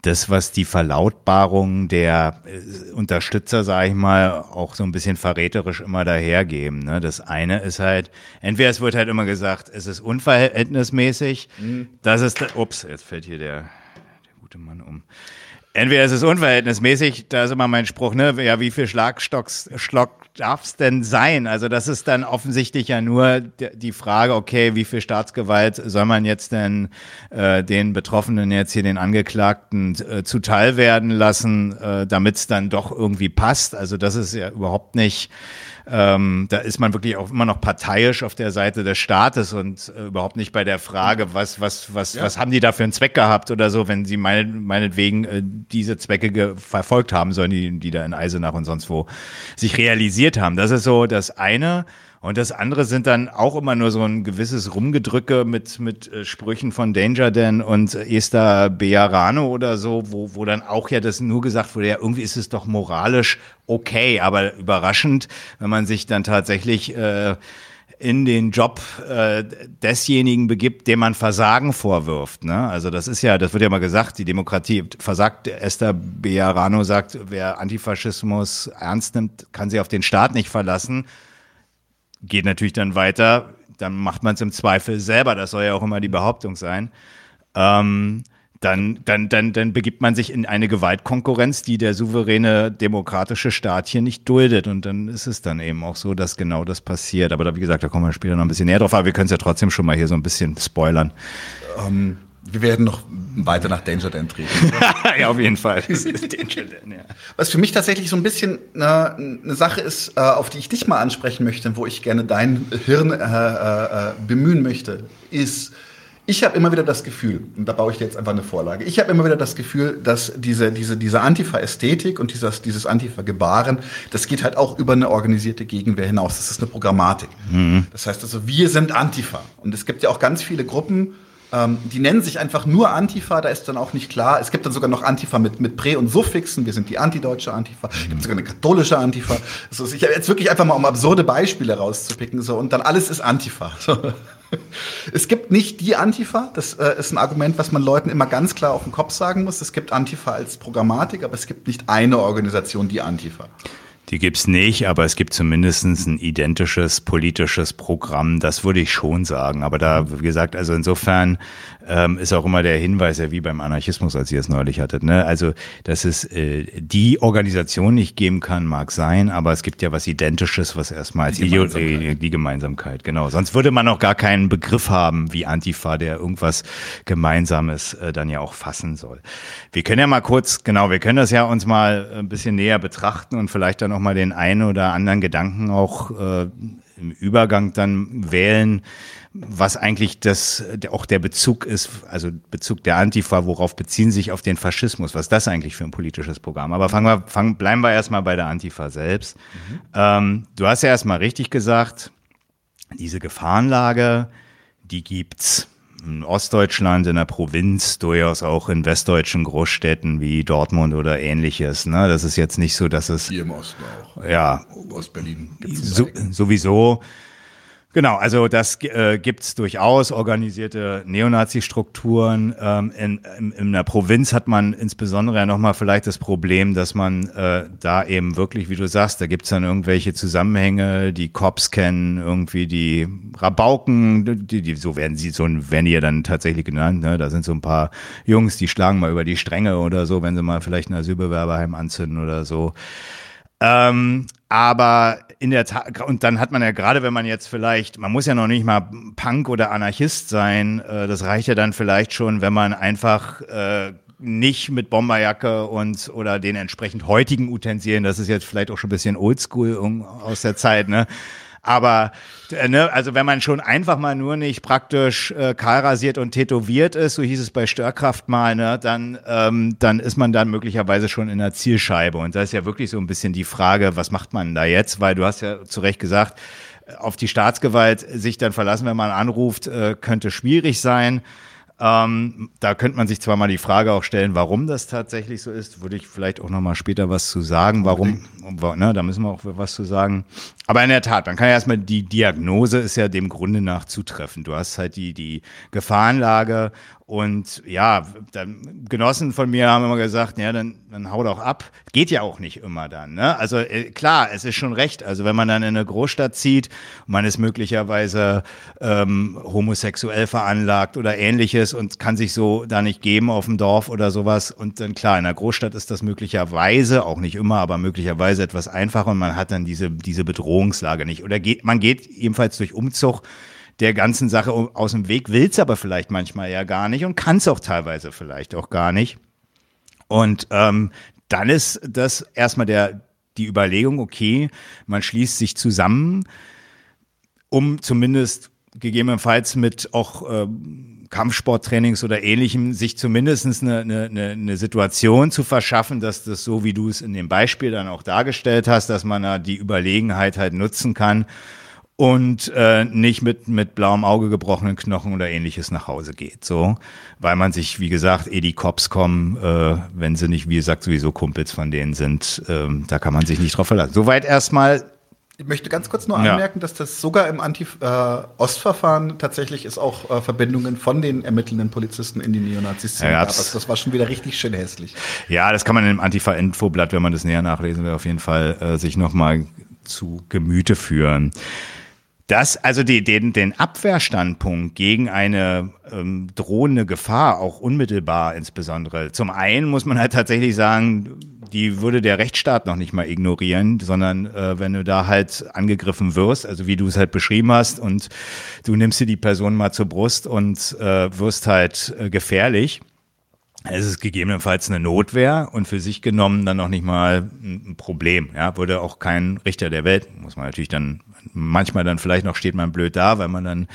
das, was die Verlautbarung der äh, Unterstützer, sage ich mal, auch so ein bisschen verräterisch immer dahergeben. Ne? Das eine ist halt, entweder es wird halt immer gesagt, es ist unverhältnismäßig, mhm. das ist, ups, jetzt fällt hier der, der gute Mann um. Entweder ist es unverhältnismäßig, da ist immer mein Spruch, ne, ja, wie viel Schlagstocks, Schlock darf es denn sein? Also das ist dann offensichtlich ja nur die Frage, okay, wie viel Staatsgewalt soll man jetzt denn äh, den Betroffenen jetzt hier den Angeklagten äh, zuteil werden lassen, äh, damit es dann doch irgendwie passt? Also das ist ja überhaupt nicht ähm, da ist man wirklich auch immer noch parteiisch auf der Seite des Staates und äh, überhaupt nicht bei der Frage, was, was, was, ja. was haben die da für einen Zweck gehabt oder so, wenn sie mein, meinetwegen äh, diese Zwecke verfolgt haben sollen, die, die da in Eisenach und sonst wo sich realisiert haben. Das ist so das eine. Und das andere sind dann auch immer nur so ein gewisses Rumgedrücke mit, mit äh, Sprüchen von Danger Dan und Esther Bejarano oder so, wo, wo dann auch ja das nur gesagt wurde, ja, irgendwie ist es doch moralisch okay, aber überraschend, wenn man sich dann tatsächlich äh, in den Job äh, desjenigen begibt, dem man Versagen vorwirft. Ne? Also das ist ja, das wird ja mal gesagt, die Demokratie versagt. Esther Bejarano sagt, wer Antifaschismus ernst nimmt, kann sich auf den Staat nicht verlassen geht natürlich dann weiter, dann macht man es im Zweifel selber, das soll ja auch immer die Behauptung sein. Ähm, dann, dann, dann, dann begibt man sich in eine Gewaltkonkurrenz, die der souveräne demokratische Staat hier nicht duldet. Und dann ist es dann eben auch so, dass genau das passiert. Aber da, wie gesagt, da kommen wir später noch ein bisschen näher drauf. Aber wir können es ja trotzdem schon mal hier so ein bisschen spoilern. Ähm, wir werden noch weiter nach Danger Dan treten. [LAUGHS] ja, auf jeden Fall. [LAUGHS] Danger Dan, ja. Was für mich tatsächlich so ein bisschen eine, eine Sache ist, äh, auf die ich dich mal ansprechen möchte, wo ich gerne dein Hirn äh, äh, bemühen möchte, ist, ich habe immer wieder das Gefühl, und da baue ich dir jetzt einfach eine Vorlage, ich habe immer wieder das Gefühl, dass diese, diese, diese Antifa-Ästhetik und dieses, dieses Antifa-Gebaren, das geht halt auch über eine organisierte Gegenwehr hinaus. Das ist eine Programmatik. Mhm. Das heißt also, wir sind Antifa. Und es gibt ja auch ganz viele Gruppen, ähm, die nennen sich einfach nur Antifa, da ist dann auch nicht klar. Es gibt dann sogar noch Antifa mit, mit Prä- und Suffixen. Wir sind die antideutsche Antifa. Es gibt sogar eine katholische Antifa. Also ich habe jetzt wirklich einfach mal, um absurde Beispiele rauszupicken. So, und dann alles ist Antifa. So. [LAUGHS] Es gibt nicht die Antifa, das äh, ist ein Argument, was man Leuten immer ganz klar auf den Kopf sagen muss. Es gibt Antifa als Programmatik, aber es gibt nicht eine Organisation, die Antifa. Die gibt's nicht, aber es gibt zumindest ein identisches politisches Programm, das würde ich schon sagen. Aber da, wie gesagt, also insofern ähm, ist auch immer der Hinweis, ja wie beim Anarchismus, als ihr es neulich hattet. Ne? Also, dass es äh, die Organisation nicht geben kann, mag sein, aber es gibt ja was Identisches, was erstmal als die Gemeinsamkeit. Ideo die Gemeinsamkeit, genau. Sonst würde man auch gar keinen Begriff haben wie Antifa, der irgendwas Gemeinsames äh, dann ja auch fassen soll. Wir können ja mal kurz, genau, wir können das ja uns mal ein bisschen näher betrachten und vielleicht dann auch mal den einen oder anderen Gedanken auch äh, im Übergang dann wählen was eigentlich das auch der Bezug ist, also Bezug der Antifa, worauf beziehen sich auf den Faschismus, was das eigentlich für ein politisches Programm. Aber fangen wir, fangen, bleiben wir erstmal bei der Antifa selbst. Mhm. Ähm, du hast ja erstmal richtig gesagt, diese Gefahrenlage, die gibt's in Ostdeutschland, in der Provinz, durchaus auch in westdeutschen Großstädten wie Dortmund oder ähnliches. Ne? Das ist jetzt nicht so, dass es. Hier im Osten auch. Ja. Ostberlin so, sowieso. Genau, also das äh, gibt durchaus organisierte Neonazi-Strukturen. Ähm, in, in, in der Provinz hat man insbesondere ja nochmal vielleicht das Problem, dass man äh, da eben wirklich, wie du sagst, da gibt's dann irgendwelche Zusammenhänge, die Cops kennen, irgendwie die Rabauken, die, die so werden sie, so werden die ja dann tatsächlich genannt. Ne? Da sind so ein paar Jungs, die schlagen mal über die Stränge oder so, wenn sie mal vielleicht ein Asylbewerberheim anzünden oder so. Ähm, aber in der Tat, und dann hat man ja gerade, wenn man jetzt vielleicht, man muss ja noch nicht mal Punk oder Anarchist sein, äh, das reicht ja dann vielleicht schon, wenn man einfach äh, nicht mit Bomberjacke und oder den entsprechend heutigen Utensilien, das ist jetzt vielleicht auch schon ein bisschen oldschool aus der Zeit, ne? Aber äh, ne, also wenn man schon einfach mal nur nicht praktisch äh, kahlrasiert und tätowiert ist, so hieß es bei Störkraft mal, ne, dann, ähm, dann ist man dann möglicherweise schon in der Zielscheibe. Und da ist ja wirklich so ein bisschen die Frage, was macht man da jetzt? Weil du hast ja zu Recht gesagt, auf die Staatsgewalt sich dann verlassen, wenn man anruft, äh, könnte schwierig sein. Ähm, da könnte man sich zwar mal die Frage auch stellen, warum das tatsächlich so ist. Würde ich vielleicht auch noch mal später was zu sagen. Warum? Ne, da müssen wir auch was zu sagen. Aber in der Tat, man kann ja erstmal die Diagnose ist ja dem Grunde nach zutreffend. Du hast halt die die Gefahrenlage und ja, dann, Genossen von mir haben immer gesagt, ja, dann, dann hau doch ab. Geht ja auch nicht immer dann. Ne? Also äh, klar, es ist schon recht. Also wenn man dann in eine Großstadt zieht, man ist möglicherweise ähm, homosexuell veranlagt oder ähnliches und kann sich so da nicht geben auf dem Dorf oder sowas. Und dann klar, in der Großstadt ist das möglicherweise, auch nicht immer, aber möglicherweise etwas einfacher und man hat dann diese, diese Bedrohungslage nicht. Oder geht, man geht ebenfalls durch Umzug der ganzen Sache aus dem Weg, will es aber vielleicht manchmal ja gar nicht und kann es auch teilweise vielleicht auch gar nicht. Und ähm, dann ist das erstmal der, die Überlegung, okay, man schließt sich zusammen, um zumindest gegebenenfalls mit auch äh, Kampfsporttrainings oder ähnlichem sich zumindest eine, eine, eine Situation zu verschaffen, dass das so, wie du es in dem Beispiel dann auch dargestellt hast, dass man da die Überlegenheit halt nutzen kann, und äh, nicht mit, mit blauem Auge gebrochenen Knochen oder ähnliches nach Hause geht. So, weil man sich, wie gesagt, eh die Cops kommen, äh, wenn sie nicht, wie gesagt, sowieso Kumpels von denen sind, ähm, da kann man sich nicht drauf verlassen. Soweit erstmal. Ich möchte ganz kurz nur anmerken, ja. dass das sogar im Anti-Ostverfahren äh, tatsächlich ist auch äh, Verbindungen von den ermittelnden Polizisten in die Neonazis-Szene ja, gab. Also das war schon wieder richtig schön hässlich. Ja, das kann man im Antifa-Infoblatt, wenn man das näher nachlesen will, auf jeden Fall äh, sich nochmal zu Gemüte führen. Das, also die, den, den Abwehrstandpunkt gegen eine ähm, drohende Gefahr, auch unmittelbar insbesondere. Zum einen muss man halt tatsächlich sagen, die würde der Rechtsstaat noch nicht mal ignorieren, sondern äh, wenn du da halt angegriffen wirst, also wie du es halt beschrieben hast, und du nimmst dir die Person mal zur Brust und äh, wirst halt äh, gefährlich. Es ist gegebenenfalls eine Notwehr und für sich genommen dann noch nicht mal ein Problem. Ja, würde auch kein Richter der Welt, muss man natürlich dann manchmal dann vielleicht noch steht man blöd da, weil man dann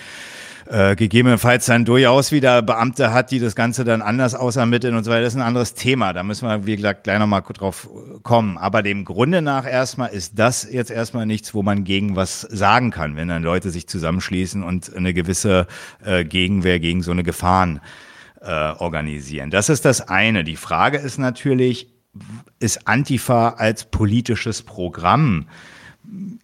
äh, gegebenenfalls dann durchaus wieder Beamte hat, die das Ganze dann anders ausermitteln und so weiter. Das ist ein anderes Thema. Da müssen wir, wie gesagt, gleich nochmal drauf kommen. Aber dem Grunde nach erstmal ist das jetzt erstmal nichts, wo man gegen was sagen kann, wenn dann Leute sich zusammenschließen und eine gewisse äh, Gegenwehr gegen so eine Gefahren äh, organisieren. Das ist das eine. Die Frage ist natürlich, ist Antifa als politisches Programm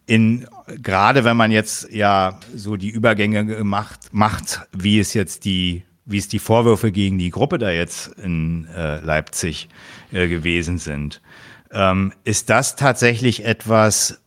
in, gerade wenn man jetzt ja so die Übergänge gemacht, macht, wie es jetzt die, wie es die Vorwürfe gegen die Gruppe da jetzt in äh, Leipzig äh, gewesen sind. Ähm, ist das tatsächlich etwas,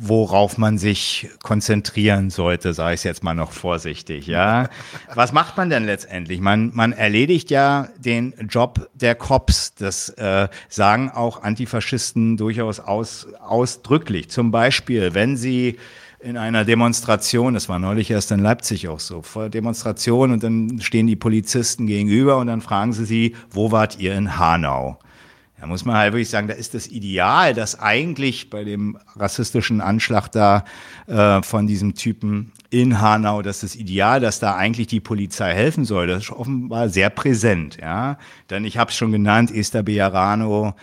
worauf man sich konzentrieren sollte, sage ich jetzt mal noch vorsichtig, ja. Was macht man denn letztendlich? Man, man erledigt ja den Job der Cops. Das äh, sagen auch Antifaschisten durchaus aus, ausdrücklich. Zum Beispiel, wenn sie in einer Demonstration, das war neulich erst in Leipzig auch so, vor Demonstration und dann stehen die Polizisten gegenüber und dann fragen sie sie, wo wart ihr in Hanau? Da muss man halt wirklich sagen, da ist das Ideal, dass eigentlich bei dem rassistischen Anschlag da äh, von diesem Typen in Hanau, dass das Ideal, dass da eigentlich die Polizei helfen soll, das ist offenbar sehr präsent. Ja, Denn ich habe es schon genannt, Esther Bejarano,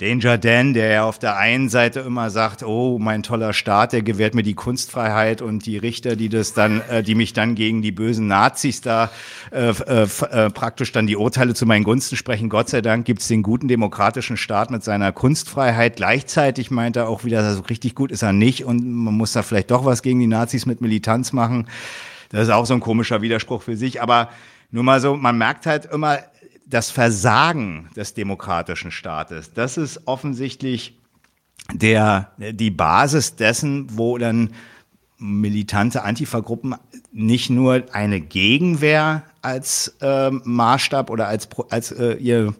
Danger Dan, der ja auf der einen Seite immer sagt, oh, mein toller Staat, der gewährt mir die Kunstfreiheit und die Richter, die das dann, äh, die mich dann gegen die bösen Nazis da äh, äh, äh, praktisch dann die Urteile zu meinen Gunsten sprechen. Gott sei Dank gibt's den guten demokratischen Staat mit seiner Kunstfreiheit. Gleichzeitig meint er auch wieder, so richtig gut ist er nicht und man muss da vielleicht doch was gegen die Nazis mit Militanz machen. Das ist auch so ein komischer Widerspruch für sich. Aber nur mal so, man merkt halt immer, das Versagen des demokratischen Staates, das ist offensichtlich der, die Basis dessen, wo dann militante Antifa-Gruppen nicht nur eine Gegenwehr als äh, Maßstab oder als, als äh, ihr,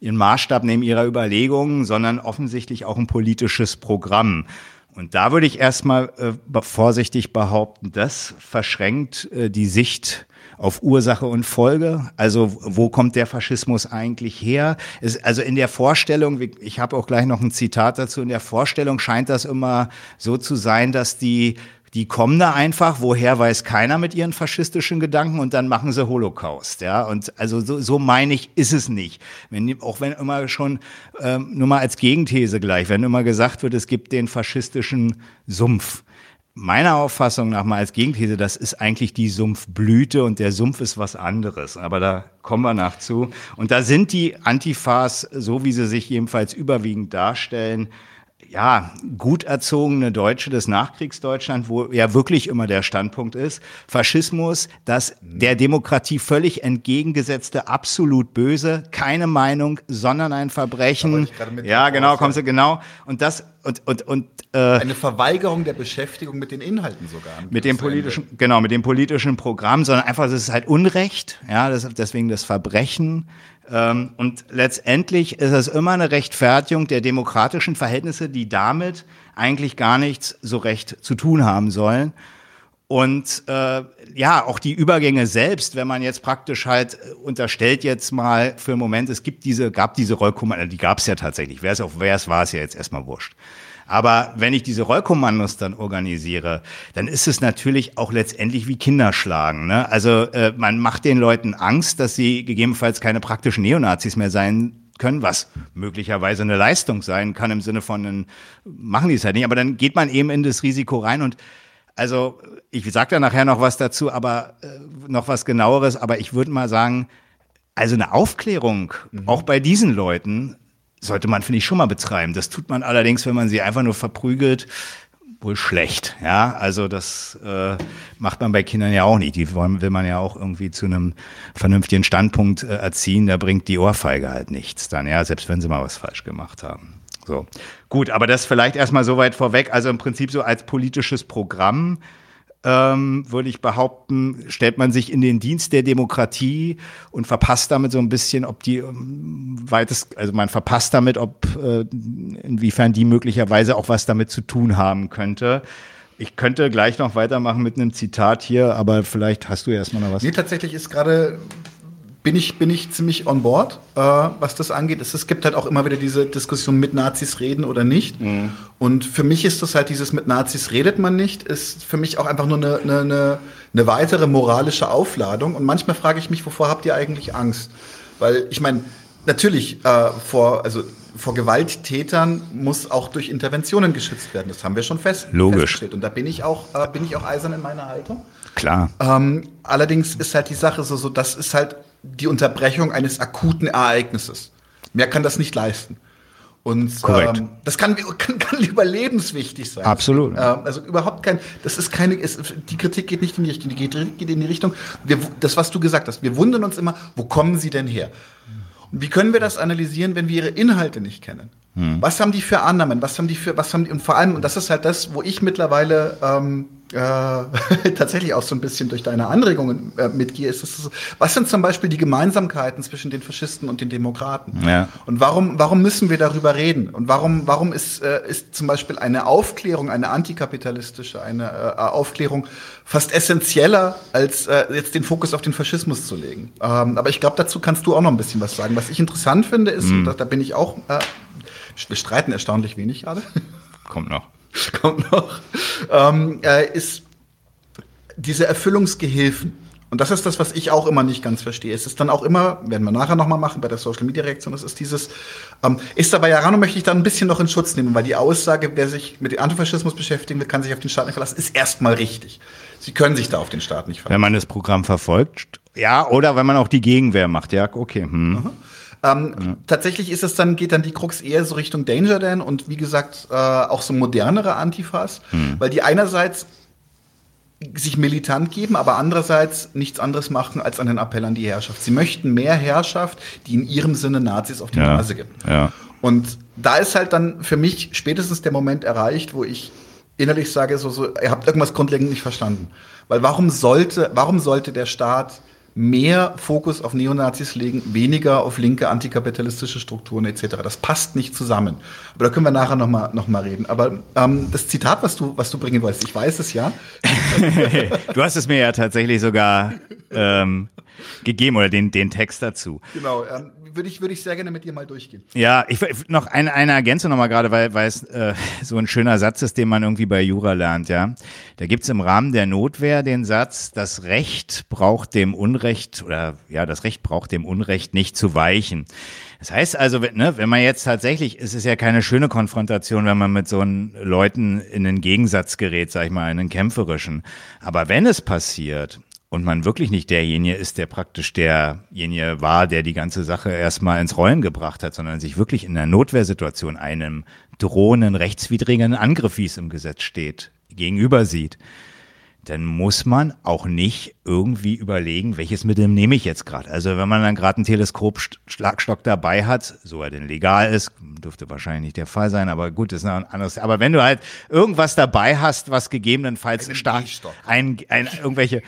ihren Maßstab neben ihrer Überlegungen, sondern offensichtlich auch ein politisches Programm. Und da würde ich erstmal äh, vorsichtig behaupten, das verschränkt äh, die Sicht auf Ursache und Folge. Also wo kommt der Faschismus eigentlich her? Es, also in der Vorstellung, ich habe auch gleich noch ein Zitat dazu, in der Vorstellung scheint das immer so zu sein, dass die die kommen da einfach, woher weiß keiner mit ihren faschistischen Gedanken und dann machen sie Holocaust, ja. Und also so, so meine ich, ist es nicht. Wenn, auch wenn immer schon, ähm, nur mal als Gegenthese gleich, wenn immer gesagt wird, es gibt den faschistischen Sumpf meiner Auffassung nach mal als Gegenthese, das ist eigentlich die Sumpfblüte und der Sumpf ist was anderes. Aber da kommen wir nach zu. Und da sind die Antifas, so wie sie sich jedenfalls überwiegend darstellen, ja, gut erzogene Deutsche des Nachkriegsdeutschland, wo ja wirklich immer der Standpunkt ist, Faschismus, das der Demokratie völlig entgegengesetzte, absolut böse, keine Meinung, sondern ein Verbrechen. Ja, genau, kommst du genau. Und das und und und äh, eine Verweigerung der Beschäftigung mit den Inhalten sogar. Mit dem politischen, Ende. genau, mit dem politischen Programm, sondern einfach, das ist halt Unrecht, ja, das, deswegen das Verbrechen. Ähm, und letztendlich ist es immer eine Rechtfertigung der demokratischen Verhältnisse, die damit eigentlich gar nichts so recht zu tun haben sollen. Und äh, ja, auch die Übergänge selbst, wenn man jetzt praktisch halt unterstellt jetzt mal für einen Moment, es gibt diese, gab diese Rollkommando, die gab es ja tatsächlich. Wer es auch, wer es war, ist ja jetzt erstmal wurscht. Aber wenn ich diese Rollkommandos dann organisiere, dann ist es natürlich auch letztendlich wie Kinderschlagen. Ne? Also äh, man macht den Leuten Angst, dass sie gegebenenfalls keine praktischen Neonazis mehr sein können, was möglicherweise eine Leistung sein kann im Sinne von, einen, machen die es halt nicht, aber dann geht man eben in das Risiko rein und also ich sage da nachher noch was dazu, aber äh, noch was genaueres, aber ich würde mal sagen, also eine Aufklärung, mhm. auch bei diesen Leuten, sollte man, finde ich, schon mal betreiben. Das tut man allerdings, wenn man sie einfach nur verprügelt, wohl schlecht. Ja, also das äh, macht man bei Kindern ja auch nicht. Die wollen, will man ja auch irgendwie zu einem vernünftigen Standpunkt äh, erziehen. Da bringt die Ohrfeige halt nichts dann, ja, selbst wenn sie mal was falsch gemacht haben. So. Gut, aber das vielleicht erstmal so weit vorweg. Also im Prinzip so als politisches Programm ähm, würde ich behaupten, stellt man sich in den Dienst der Demokratie und verpasst damit so ein bisschen, ob die ähm, weitest, also man verpasst damit, ob äh, inwiefern die möglicherweise auch was damit zu tun haben könnte. Ich könnte gleich noch weitermachen mit einem Zitat hier, aber vielleicht hast du erstmal noch was. Nee, tatsächlich ist gerade bin ich, bin ich ziemlich on board, äh, was das angeht. Es, es, gibt halt auch immer wieder diese Diskussion mit Nazis reden oder nicht. Mhm. Und für mich ist das halt dieses mit Nazis redet man nicht, ist für mich auch einfach nur eine, eine, eine, weitere moralische Aufladung. Und manchmal frage ich mich, wovor habt ihr eigentlich Angst? Weil ich meine, natürlich äh, vor, also vor Gewalttätern muss auch durch Interventionen geschützt werden. Das haben wir schon fest, Logisch. festgestellt. Und da bin ich auch, äh, bin ich auch eisern in meiner Haltung. Klar. Ähm, allerdings ist halt die Sache so, so, das ist halt die Unterbrechung eines akuten Ereignisses. Mehr kann das nicht leisten. Und ähm, das kann, [LAUGHS] kann, kann überlebenswichtig sein. Absolut. Ähm, also überhaupt kein, das ist keine, ist, die Kritik geht nicht in die Richtung, die geht, geht in die Richtung, wir, das, was du gesagt hast, wir wundern uns immer, wo kommen sie denn her? Und wie können wir das analysieren, wenn wir ihre Inhalte nicht kennen? Hm. Was haben die für Annahmen? Was haben die für, was haben die, und vor allem, und das ist halt das, wo ich mittlerweile ähm, äh, [LAUGHS] tatsächlich auch so ein bisschen durch deine Anregungen äh, mitgehe, ist, das, was sind zum Beispiel die Gemeinsamkeiten zwischen den Faschisten und den Demokraten? Ja. Und warum, warum müssen wir darüber reden? Und warum, warum ist, äh, ist zum Beispiel eine Aufklärung, eine antikapitalistische, eine äh, Aufklärung fast essentieller, als äh, jetzt den Fokus auf den Faschismus zu legen? Ähm, aber ich glaube, dazu kannst du auch noch ein bisschen was sagen. Was ich interessant finde, ist, mhm. und da, da bin ich auch, äh, wir streiten erstaunlich wenig gerade. Kommt noch. [LAUGHS] kommt noch, ähm, äh, ist diese Erfüllungsgehilfen. Und das ist das, was ich auch immer nicht ganz verstehe. Es ist dann auch immer, werden wir nachher nochmal machen bei der Social Media Reaktion, es ist dieses, ähm, ist dabei Jarano möchte ich dann ein bisschen noch in Schutz nehmen, weil die Aussage, wer sich mit dem Antifaschismus beschäftigen will, kann sich auf den Staat nicht verlassen, ist erstmal richtig. Sie können sich da auf den Staat nicht verlassen. Wenn man das Programm verfolgt, ja, oder wenn man auch die Gegenwehr macht, ja, okay. Hm. Ähm, ja. Tatsächlich ist es dann, geht dann die Krux eher so Richtung Danger Dan und wie gesagt, äh, auch so modernere Antifas, mhm. weil die einerseits sich militant geben, aber andererseits nichts anderes machen als einen Appell an die Herrschaft. Sie möchten mehr Herrschaft, die in ihrem Sinne Nazis auf die ja. Nase gibt. Ja. Und da ist halt dann für mich spätestens der Moment erreicht, wo ich innerlich sage, so, so, ihr habt irgendwas grundlegend nicht verstanden. Weil warum sollte, warum sollte der Staat mehr Fokus auf Neonazis legen, weniger auf linke antikapitalistische Strukturen etc. Das passt nicht zusammen. Aber da können wir nachher nochmal noch mal reden. Aber ähm, das Zitat, was du, was du bringen wolltest, ich weiß es ja. [LAUGHS] du hast es mir ja tatsächlich sogar ähm, gegeben oder den, den Text dazu. Genau, ähm, würde ich, würde ich sehr gerne mit dir mal durchgehen. Ja, ich noch eine, eine Ergänzung nochmal gerade, weil, weil es äh, [LAUGHS] so ein schöner Satz ist, den man irgendwie bei Jura lernt, ja. Da gibt's im Rahmen der Notwehr den Satz, das Recht braucht dem Unrecht oder ja, das Recht braucht dem Unrecht nicht zu weichen. Das heißt also, ne, wenn man jetzt tatsächlich, es ist ja keine schöne Konfrontation, wenn man mit so einen Leuten in den Gegensatz gerät, sag ich mal, in einen kämpferischen. Aber wenn es passiert, und man wirklich nicht derjenige ist, der praktisch derjenige war, der die ganze Sache erstmal ins Rollen gebracht hat, sondern sich wirklich in einer Notwehrsituation einem drohenden rechtswidrigen Angriff, wie es im Gesetz steht, gegenüber sieht, dann muss man auch nicht irgendwie überlegen, welches Mittel nehme ich jetzt gerade. Also wenn man dann gerade einen Teleskop-Schlagstock dabei hat, so er denn legal ist, dürfte wahrscheinlich nicht der Fall sein, aber gut, ist ein anderes. Aber wenn du halt irgendwas dabei hast, was gegebenenfalls stark, ein, ein, irgendwelche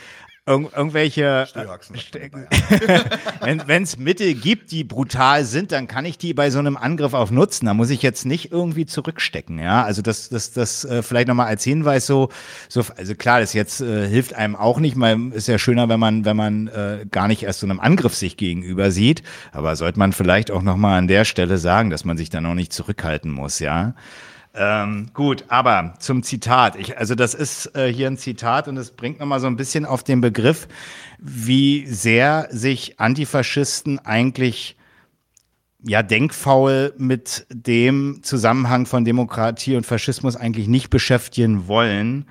Irg irgendwelche äh, [LAUGHS] wenn es Mittel gibt, die brutal sind, dann kann ich die bei so einem Angriff auch nutzen. Da muss ich jetzt nicht irgendwie zurückstecken. Ja, also das, das, das äh, vielleicht nochmal als Hinweis so, so, also klar, das jetzt äh, hilft einem auch nicht. Mal ist ja schöner, wenn man, wenn man äh, gar nicht erst so einem Angriff sich gegenüber sieht. Aber sollte man vielleicht auch nochmal an der Stelle sagen, dass man sich dann auch nicht zurückhalten muss. Ja. Ähm, gut, aber zum Zitat. Ich, also das ist äh, hier ein Zitat und es bringt nochmal so ein bisschen auf den Begriff, wie sehr sich Antifaschisten eigentlich ja denkfaul mit dem Zusammenhang von Demokratie und Faschismus eigentlich nicht beschäftigen wollen,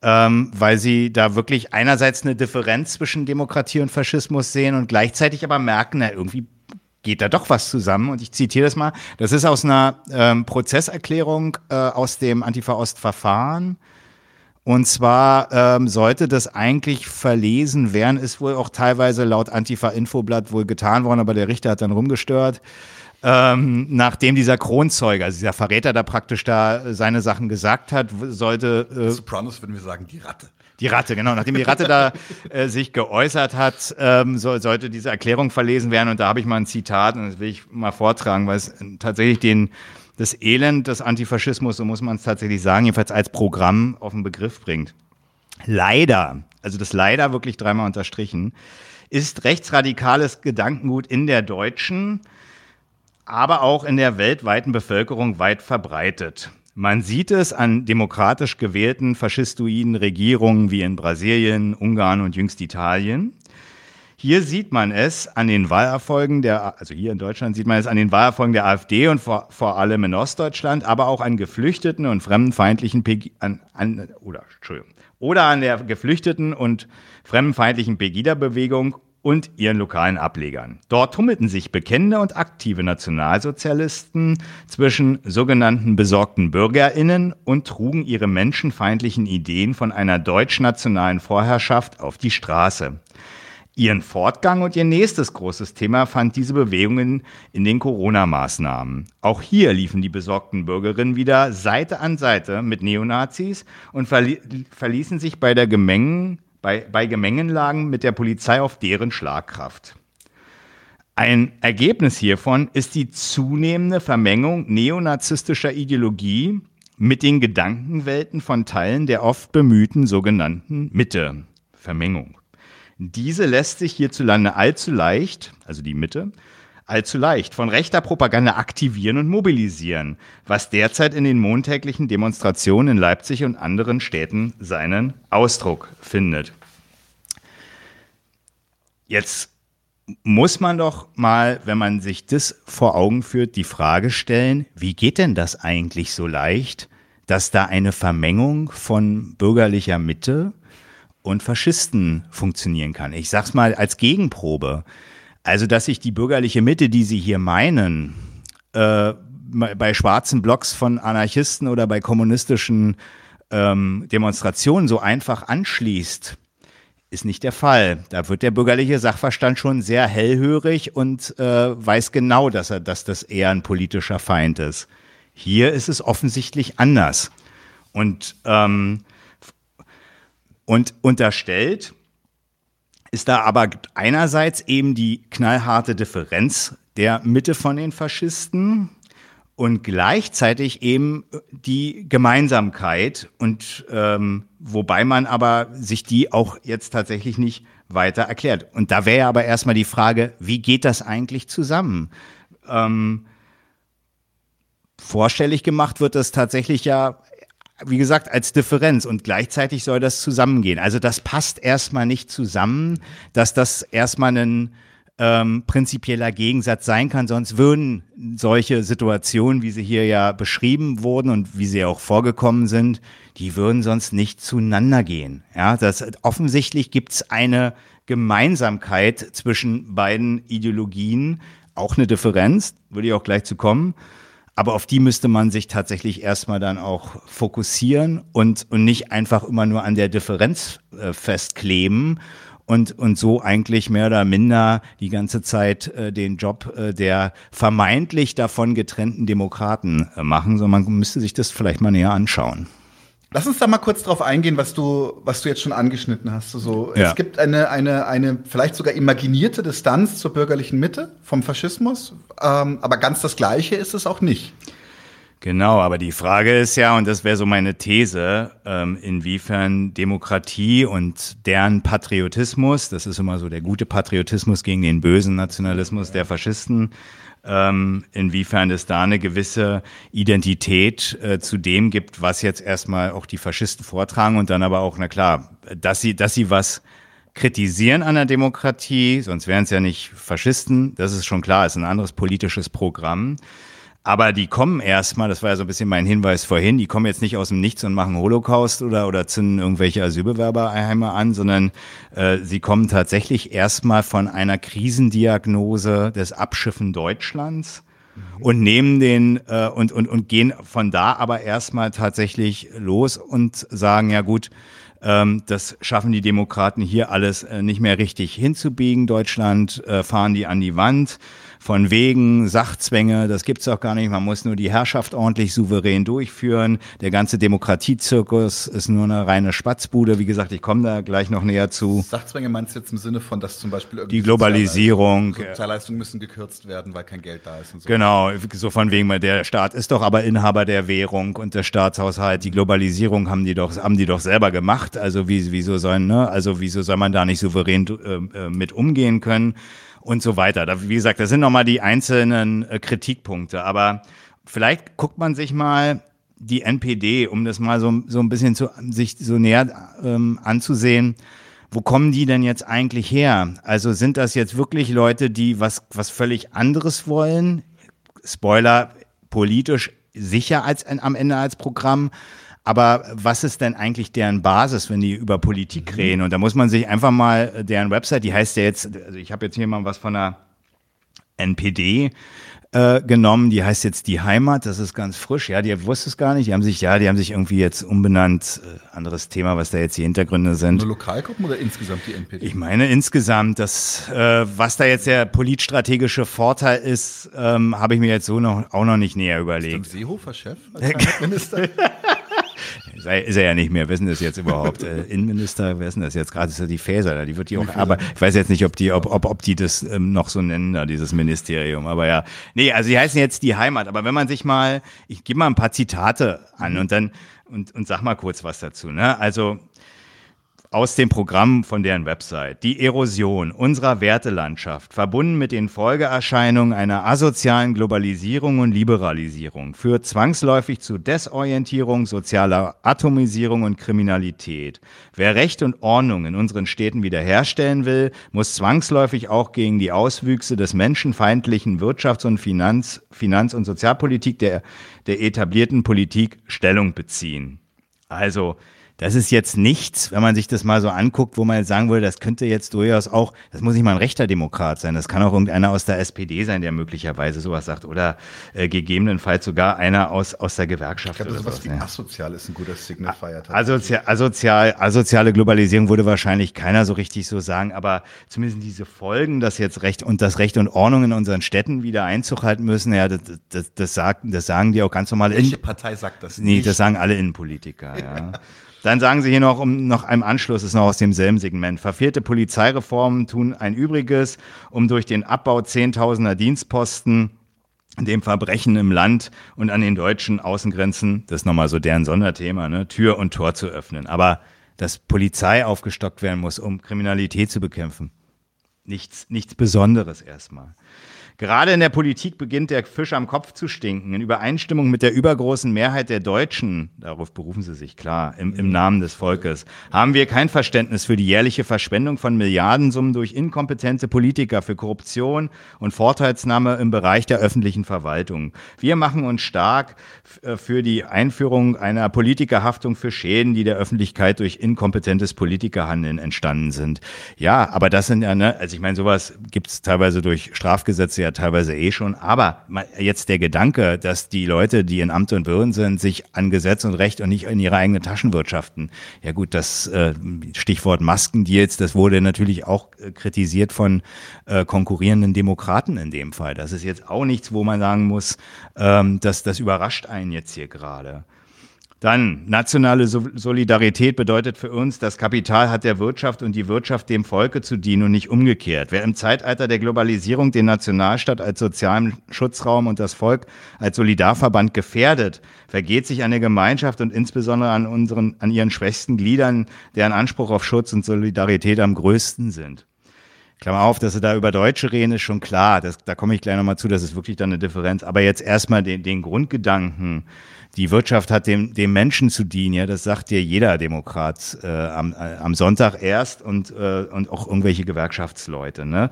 ähm, weil sie da wirklich einerseits eine Differenz zwischen Demokratie und Faschismus sehen und gleichzeitig aber merken, na irgendwie geht da doch was zusammen. Und ich zitiere das mal. Das ist aus einer ähm, Prozesserklärung äh, aus dem Antifa-Ost-Verfahren. Und zwar ähm, sollte das eigentlich verlesen werden, ist wohl auch teilweise laut Antifa-Infoblatt wohl getan worden, aber der Richter hat dann rumgestört. Ähm, nachdem dieser Kronzeuge, also dieser Verräter da praktisch da seine Sachen gesagt hat, sollte. Äh, Sopranos würden wir sagen, die Ratte. Die Ratte, genau. Nachdem die Ratte da [LAUGHS] äh, sich geäußert hat, ähm, so, sollte diese Erklärung verlesen werden. Und da habe ich mal ein Zitat, und das will ich mal vortragen, weil es tatsächlich den, das Elend des Antifaschismus, so muss man es tatsächlich sagen, jedenfalls als Programm auf den Begriff bringt. Leider, also das leider wirklich dreimal unterstrichen, ist rechtsradikales Gedankengut in der deutschen, aber auch in der weltweiten Bevölkerung weit verbreitet. Man sieht es an demokratisch gewählten faschistoiden Regierungen wie in Brasilien, Ungarn und jüngst Italien. Hier sieht man es an den Wahlerfolgen der, also hier in Deutschland sieht man es an den Wahlerfolgen der AfD und vor, vor allem in Ostdeutschland, aber auch an geflüchteten und fremdenfeindlichen, an, an, oder, Entschuldigung, oder an der geflüchteten und fremdenfeindlichen Pegida-Bewegung und ihren lokalen Ablegern. Dort tummelten sich bekennende und aktive Nationalsozialisten zwischen sogenannten besorgten Bürgerinnen und trugen ihre menschenfeindlichen Ideen von einer deutsch-nationalen Vorherrschaft auf die Straße. Ihren Fortgang und ihr nächstes großes Thema fand diese Bewegung in den Corona-Maßnahmen. Auch hier liefen die besorgten Bürgerinnen wieder Seite an Seite mit Neonazis und verli verließen sich bei, der Gemengen, bei, bei Gemengenlagen mit der Polizei auf deren Schlagkraft. Ein Ergebnis hiervon ist die zunehmende Vermengung neonazistischer Ideologie mit den Gedankenwelten von Teilen der oft bemühten sogenannten Mitte. Vermengung. Diese lässt sich hierzulande allzu leicht, also die Mitte, allzu leicht von rechter Propaganda aktivieren und mobilisieren, was derzeit in den montäglichen Demonstrationen in Leipzig und anderen Städten seinen Ausdruck findet. Jetzt muss man doch mal, wenn man sich das vor Augen führt, die Frage stellen, wie geht denn das eigentlich so leicht, dass da eine Vermengung von bürgerlicher Mitte und Faschisten funktionieren kann. Ich sag's mal als Gegenprobe. Also, dass sich die bürgerliche Mitte, die Sie hier meinen, äh, bei schwarzen Blocks von Anarchisten oder bei kommunistischen ähm, Demonstrationen so einfach anschließt, ist nicht der Fall. Da wird der bürgerliche Sachverstand schon sehr hellhörig und äh, weiß genau, dass er, dass das eher ein politischer Feind ist. Hier ist es offensichtlich anders. Und ähm, und unterstellt ist da aber einerseits eben die knallharte Differenz der Mitte von den Faschisten und gleichzeitig eben die Gemeinsamkeit und ähm, wobei man aber sich die auch jetzt tatsächlich nicht weiter erklärt. Und da wäre aber erstmal die Frage, wie geht das eigentlich zusammen? Ähm, vorstellig gemacht wird das tatsächlich ja wie gesagt, als Differenz und gleichzeitig soll das zusammengehen. Also das passt erstmal nicht zusammen, dass das erstmal ein ähm, prinzipieller Gegensatz sein kann, sonst würden solche Situationen, wie sie hier ja beschrieben wurden und wie sie auch vorgekommen sind, die würden sonst nicht zueinander gehen. Ja, das offensichtlich gibt es eine Gemeinsamkeit zwischen beiden Ideologien, auch eine Differenz, würde ich auch gleich zu kommen. Aber auf die müsste man sich tatsächlich erstmal dann auch fokussieren und, und nicht einfach immer nur an der Differenz äh, festkleben und, und so eigentlich mehr oder minder die ganze Zeit äh, den Job äh, der vermeintlich davon getrennten Demokraten äh, machen, sondern man müsste sich das vielleicht mal näher anschauen. Lass uns da mal kurz drauf eingehen, was du, was du jetzt schon angeschnitten hast. So, ja. Es gibt eine, eine, eine vielleicht sogar imaginierte Distanz zur bürgerlichen Mitte vom Faschismus, ähm, aber ganz das Gleiche ist es auch nicht. Genau, aber die Frage ist ja, und das wäre so meine These, ähm, inwiefern Demokratie und deren Patriotismus, das ist immer so der gute Patriotismus gegen den bösen Nationalismus der Faschisten, ähm, inwiefern es da eine gewisse Identität äh, zu dem gibt, was jetzt erstmal auch die Faschisten vortragen und dann aber auch, na klar, dass sie, dass sie was kritisieren an der Demokratie, sonst wären es ja nicht Faschisten, das ist schon klar, ist ein anderes politisches Programm. Aber die kommen erstmal, das war ja so ein bisschen mein Hinweis vorhin, die kommen jetzt nicht aus dem Nichts und machen Holocaust oder, oder zünden irgendwelche Asylbewerberheime an, sondern äh, sie kommen tatsächlich erstmal von einer Krisendiagnose des Abschiffen Deutschlands mhm. und nehmen den äh, und, und, und gehen von da aber erstmal tatsächlich los und sagen, ja gut, ähm, das schaffen die Demokraten hier alles äh, nicht mehr richtig hinzubiegen. Deutschland äh, fahren die an die Wand von wegen Sachzwänge, das gibt's auch gar nicht. Man muss nur die Herrschaft ordentlich souverän durchführen. Der ganze Demokratiezirkus ist nur eine reine Spatzbude. Wie gesagt, ich komme da gleich noch näher zu. Sachzwänge meinst du jetzt im Sinne von, dass zum Beispiel die Globalisierung, Sozialleistungen müssen gekürzt werden, weil kein Geld da ist und so. Genau, so von wegen, der Staat ist doch aber Inhaber der Währung und der Staatshaushalt. Die Globalisierung haben die doch, haben die doch selber gemacht. Also wie, wieso sollen, ne? Also wieso soll man da nicht souverän äh, äh mit umgehen können? Und so weiter. Da, wie gesagt, das sind nochmal die einzelnen äh, Kritikpunkte. Aber vielleicht guckt man sich mal die NPD, um das mal so, so ein bisschen zu, sich so näher ähm, anzusehen. Wo kommen die denn jetzt eigentlich her? Also sind das jetzt wirklich Leute, die was, was völlig anderes wollen? Spoiler, politisch sicher als am Ende als Programm. Aber was ist denn eigentlich deren Basis, wenn die über Politik mhm. reden? Und da muss man sich einfach mal deren Website, die heißt ja jetzt, also ich habe jetzt hier mal was von der NPD, äh, genommen, die heißt jetzt Die Heimat, das ist ganz frisch. Ja, die wusste es gar nicht. Die haben sich, ja, die haben sich irgendwie jetzt umbenannt. Äh, anderes Thema, was da jetzt die Hintergründe sind. Nur Lokalgruppen oder insgesamt die NPD? Ich meine insgesamt, das, äh, was da jetzt der politstrategische Vorteil ist, ähm, habe ich mir jetzt so noch, auch noch nicht näher überlegt. Ist Seehofer Chef [LAUGHS] als Heimatminister? Sei, ist er ja nicht mehr. Wer ist denn das jetzt überhaupt? Äh, Innenminister, wer ist denn das jetzt? Gerade ist ja die Faeser, die wird die auch, aber ich weiß jetzt nicht, ob die, ob, ob, ob die das ähm, noch so nennen, da, dieses Ministerium. Aber ja. Nee, also die heißen jetzt die Heimat. Aber wenn man sich mal, ich gebe mal ein paar Zitate an und dann, und, und sag mal kurz was dazu. Ne? Also aus dem Programm von deren Website. Die Erosion unserer Wertelandschaft, verbunden mit den Folgeerscheinungen einer asozialen Globalisierung und Liberalisierung, führt zwangsläufig zu Desorientierung, sozialer Atomisierung und Kriminalität. Wer Recht und Ordnung in unseren Städten wiederherstellen will, muss zwangsläufig auch gegen die Auswüchse des menschenfeindlichen Wirtschafts- und Finanz-, Finanz und Sozialpolitik der, der etablierten Politik Stellung beziehen. Also, das ist jetzt nichts, wenn man sich das mal so anguckt, wo man jetzt sagen würde, das könnte jetzt durchaus auch, das muss nicht mal ein rechter Demokrat sein, das kann auch irgendeiner aus der SPD sein, der möglicherweise sowas sagt oder äh, gegebenenfalls sogar einer aus, aus der Gewerkschaft. Ich glaube, sowas wie ja. asozial ist ein guter Signifier. Asozial, asozial, asoziale Globalisierung würde wahrscheinlich keiner so richtig so sagen, aber zumindest diese Folgen, dass jetzt Recht und das Recht und Ordnung in unseren Städten wieder Einzug halten müssen, ja, das, das, das, sagt, das sagen die auch ganz normal. Welche Partei sagt das nicht? Nee, das sagen alle Innenpolitiker, ja. [LAUGHS] Dann sagen sie hier noch, um noch einem Anschluss ist noch aus demselben Segment. Verfehlte Polizeireformen tun ein Übriges, um durch den Abbau zehntausender Dienstposten dem Verbrechen im Land und an den deutschen Außengrenzen, das ist nochmal so deren Sonderthema, ne, Tür und Tor zu öffnen. Aber dass Polizei aufgestockt werden muss, um Kriminalität zu bekämpfen, nichts, nichts Besonderes erstmal. Gerade in der Politik beginnt der Fisch am Kopf zu stinken. In Übereinstimmung mit der übergroßen Mehrheit der Deutschen, darauf berufen sie sich klar, im, im Namen des Volkes, haben wir kein Verständnis für die jährliche Verschwendung von Milliardensummen durch inkompetente Politiker, für Korruption und Vorteilsnahme im Bereich der öffentlichen Verwaltung. Wir machen uns stark äh, für die Einführung einer Politikerhaftung für Schäden, die der Öffentlichkeit durch inkompetentes Politikerhandeln entstanden sind. Ja, aber das sind ja, ne, also ich meine, sowas gibt es teilweise durch Strafgesetze ja teilweise eh schon. Aber jetzt der Gedanke, dass die Leute, die in Amt und Würden sind, sich an Gesetz und Recht und nicht in ihre eigenen Taschen wirtschaften. Ja gut, das äh, Stichwort Maskendeals, das wurde natürlich auch äh, kritisiert von äh, konkurrierenden Demokraten in dem Fall. Das ist jetzt auch nichts, wo man sagen muss, ähm, dass das überrascht einen jetzt hier gerade. Dann nationale Solidarität bedeutet für uns, das Kapital hat der Wirtschaft und die Wirtschaft dem Volke zu dienen und nicht umgekehrt. Wer im Zeitalter der Globalisierung den Nationalstaat als sozialen Schutzraum und das Volk als Solidarverband gefährdet, vergeht sich an der Gemeinschaft und insbesondere an unseren, an ihren schwächsten Gliedern, deren Anspruch auf Schutz und Solidarität am größten sind. Klammer auf, dass sie da über Deutsche reden, ist schon klar. Das, da komme ich gleich nochmal zu, das ist wirklich dann eine Differenz. Aber jetzt erstmal den, den Grundgedanken, die Wirtschaft hat dem, dem Menschen zu dienen, ja, das sagt dir jeder Demokrat äh, am, äh, am Sonntag erst und, äh, und auch irgendwelche Gewerkschaftsleute. Ne?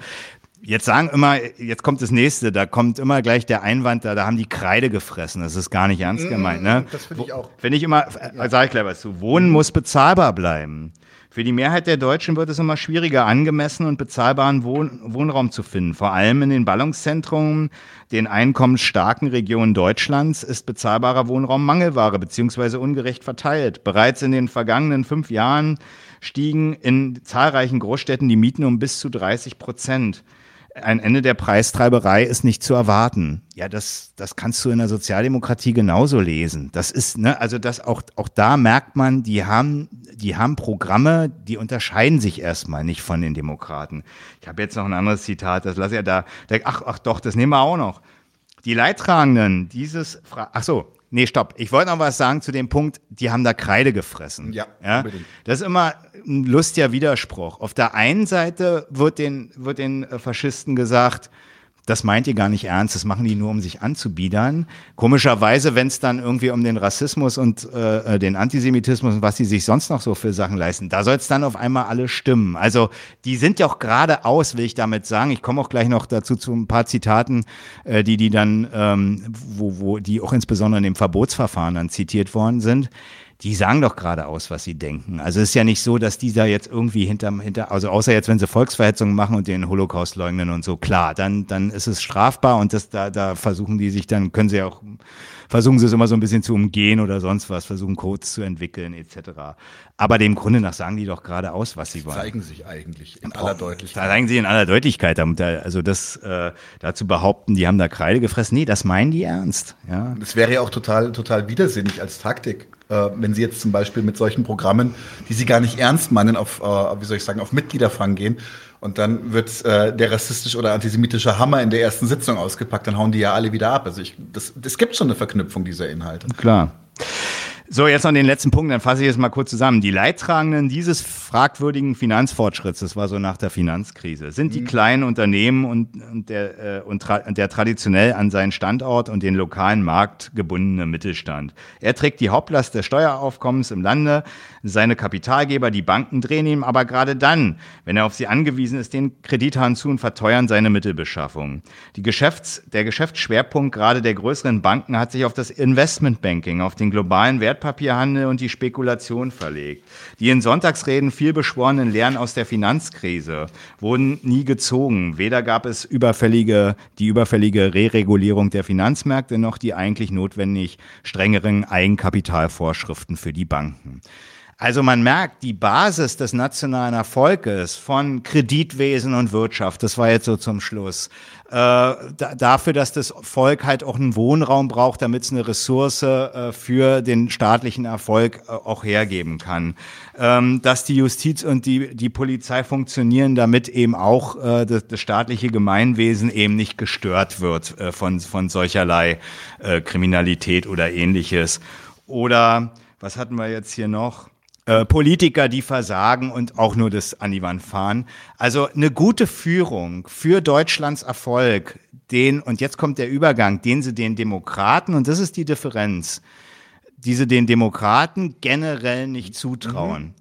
Jetzt sagen immer, jetzt kommt das nächste, da kommt immer gleich der Einwand, da, da haben die Kreide gefressen. Das ist gar nicht ernst mm, gemeint. Ne? Das finde ich auch. Wenn ich immer, äh, sage ich gleich was zu, Wohnen muss bezahlbar bleiben. Für die Mehrheit der Deutschen wird es immer schwieriger, angemessen und bezahlbaren Wohn Wohnraum zu finden. Vor allem in den Ballungszentren, den einkommensstarken Regionen Deutschlands ist bezahlbarer Wohnraum Mangelware bzw. ungerecht verteilt. Bereits in den vergangenen fünf Jahren stiegen in zahlreichen Großstädten die Mieten um bis zu 30 Prozent ein Ende der Preistreiberei ist nicht zu erwarten. Ja, das, das kannst du in der Sozialdemokratie genauso lesen. Das ist, ne, also das auch, auch da merkt man, die haben, die haben Programme, die unterscheiden sich erstmal nicht von den Demokraten. Ich habe jetzt noch ein anderes Zitat, das lasse ja da, ach, ach doch, das nehmen wir auch noch. Die Leidtragenden dieses, ach so, Nee, stopp. Ich wollte noch was sagen zu dem Punkt, die haben da Kreide gefressen. Ja, ja? Das ist immer ein lustiger Widerspruch. Auf der einen Seite wird den, wird den Faschisten gesagt, das meint ihr gar nicht ernst, das machen die nur, um sich anzubiedern. Komischerweise, wenn es dann irgendwie um den Rassismus und äh, den Antisemitismus und was sie sich sonst noch so für Sachen leisten, da soll es dann auf einmal alle stimmen. Also die sind ja auch geradeaus, will ich damit sagen. Ich komme auch gleich noch dazu zu ein paar Zitaten, äh, die die dann, ähm, wo, wo die auch insbesondere in dem Verbotsverfahren dann zitiert worden sind die sagen doch gerade aus, was sie denken. Also es ist ja nicht so, dass die da jetzt irgendwie hinter, hinter also außer jetzt, wenn sie Volksverhetzungen machen und den Holocaust leugnen und so, klar, dann, dann ist es strafbar und das, da, da versuchen die sich, dann können sie auch, versuchen sie es immer so ein bisschen zu umgehen oder sonst was, versuchen Codes zu entwickeln etc. Aber dem Grunde nach sagen die doch gerade aus, was sie wollen. Zeigen sich eigentlich in aller Deutlichkeit. Da zeigen sie in aller Deutlichkeit. Also das äh, dazu behaupten, die haben da Kreide gefressen. Nee, das meinen die ernst. Ja. Das wäre ja auch total, total widersinnig als Taktik äh, wenn Sie jetzt zum Beispiel mit solchen Programmen, die Sie gar nicht ernst meinen, auf, äh, wie soll ich sagen, auf Mitgliederfang gehen und dann wird äh, der rassistische oder antisemitische Hammer in der ersten Sitzung ausgepackt, dann hauen die ja alle wieder ab. Also ich, das, es gibt schon eine Verknüpfung dieser Inhalte. Klar. So, jetzt noch den letzten Punkt, dann fasse ich es mal kurz zusammen. Die Leidtragenden dieses fragwürdigen Finanzfortschritts, das war so nach der Finanzkrise, sind die mhm. kleinen Unternehmen und, und, der, äh, und tra der traditionell an seinen Standort und den lokalen Markt gebundene Mittelstand. Er trägt die Hauptlast des Steueraufkommens im Lande. Seine Kapitalgeber, die Banken, drehen ihm aber gerade dann, wenn er auf sie angewiesen ist, den Kredithahn zu und verteuern seine Mittelbeschaffung. Die Geschäfts-, der Geschäftsschwerpunkt gerade der größeren Banken hat sich auf das Investmentbanking, auf den globalen Wert Wertpapierhandel und die Spekulation verlegt. Die in Sonntagsreden viel beschworenen Lehren aus der Finanzkrise wurden nie gezogen. Weder gab es überfällige, die überfällige Reregulierung der Finanzmärkte noch die eigentlich notwendig strengeren Eigenkapitalvorschriften für die Banken. Also man merkt, die Basis des nationalen Erfolges von Kreditwesen und Wirtschaft, das war jetzt so zum Schluss, äh, da, dafür, dass das Volk halt auch einen Wohnraum braucht, damit es eine Ressource äh, für den staatlichen Erfolg äh, auch hergeben kann. Ähm, dass die Justiz und die, die Polizei funktionieren, damit eben auch äh, das, das staatliche Gemeinwesen eben nicht gestört wird äh, von, von solcherlei äh, Kriminalität oder ähnliches. Oder was hatten wir jetzt hier noch? Äh, Politiker, die versagen und auch nur das an die Wand fahren. Also eine gute Führung für Deutschlands Erfolg, den, und jetzt kommt der Übergang, den sie den Demokraten, und das ist die Differenz, diese den Demokraten generell nicht zutrauen. Mhm.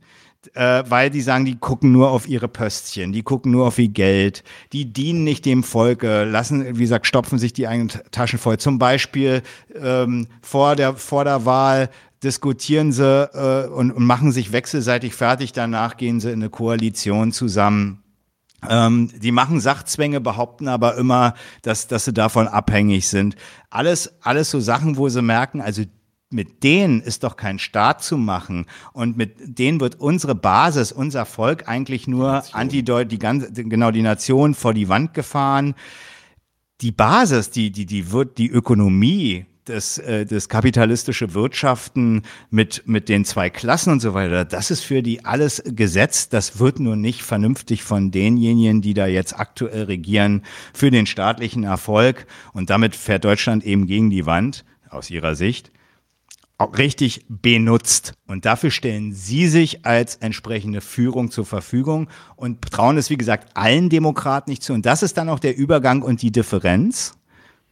Äh, weil die sagen, die gucken nur auf ihre Pöstchen, die gucken nur auf ihr Geld, die dienen nicht dem Volke, lassen, wie gesagt, stopfen sich die eigenen Taschen voll. Zum Beispiel ähm, vor, der, vor der Wahl diskutieren sie äh, und, und machen sich wechselseitig fertig. Danach gehen sie in eine Koalition zusammen. Ähm, die machen Sachzwänge, behaupten aber immer, dass, dass sie davon abhängig sind. Alles, alles so Sachen, wo sie merken, also mit denen ist doch kein Staat zu machen und mit denen wird unsere Basis, unser Volk eigentlich nur antideut, die ganze, genau die Nation vor die Wand gefahren. Die Basis, die, die, die wird, die Ökonomie, das, äh, das kapitalistische Wirtschaften mit, mit den zwei Klassen und so weiter, das ist für die alles gesetzt. Das wird nur nicht vernünftig von denjenigen, die da jetzt aktuell regieren, für den staatlichen Erfolg. Und damit fährt Deutschland eben gegen die Wand, aus ihrer Sicht, auch richtig benutzt. Und dafür stellen Sie sich als entsprechende Führung zur Verfügung und trauen es, wie gesagt, allen Demokraten nicht zu. Und das ist dann auch der Übergang und die Differenz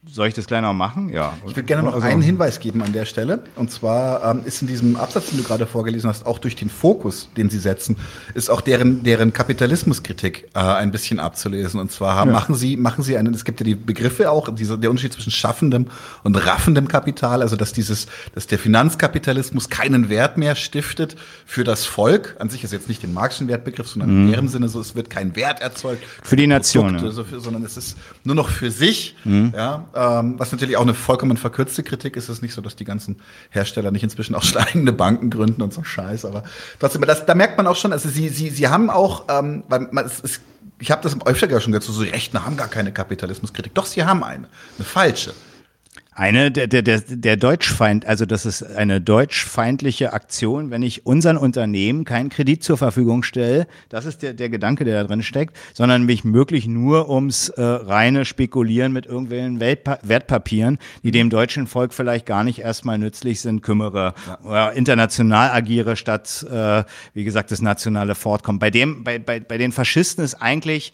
soll ich das gleich noch machen? Ja. Ich würde gerne noch also, einen Hinweis geben an der Stelle. Und zwar ähm, ist in diesem Absatz, den du gerade vorgelesen hast, auch durch den Fokus, den sie setzen, ist auch deren, deren Kapitalismuskritik äh, ein bisschen abzulesen. Und zwar haben, ja. machen sie, machen sie einen, es gibt ja die Begriffe auch, diese, der Unterschied zwischen schaffendem und raffendem Kapital, also dass dieses, dass der Finanzkapitalismus keinen Wert mehr stiftet für das Volk. An sich ist jetzt nicht den marxischen Wertbegriff, sondern mhm. in ihrem Sinne so, es wird kein Wert erzeugt. Für die Nation. Produkte, so für, sondern es ist nur noch für sich. Mhm. Ja, ähm, was natürlich auch eine vollkommen verkürzte Kritik ist. Ist nicht so, dass die ganzen Hersteller nicht inzwischen auch steigende [LAUGHS] Banken gründen und so Scheiß. Aber trotzdem, das, da merkt man auch schon, also sie, sie, sie haben auch, ähm, weil man, es, es, ich habe das öfter schon gesagt, so, so Rechten haben gar keine Kapitalismuskritik. Doch, sie haben eine, eine falsche. Eine der, der, der, der Deutschfeind, also das ist eine deutschfeindliche Aktion, wenn ich unseren Unternehmen keinen Kredit zur Verfügung stelle, das ist der, der Gedanke, der da drin steckt, sondern mich möglich nur ums äh, reine Spekulieren mit irgendwelchen Weltpa Wertpapieren, die dem deutschen Volk vielleicht gar nicht erstmal nützlich sind, kümmere ja. oder international agiere, statt, äh, wie gesagt, das nationale Fortkommen. Bei dem, bei, bei, bei den Faschisten ist eigentlich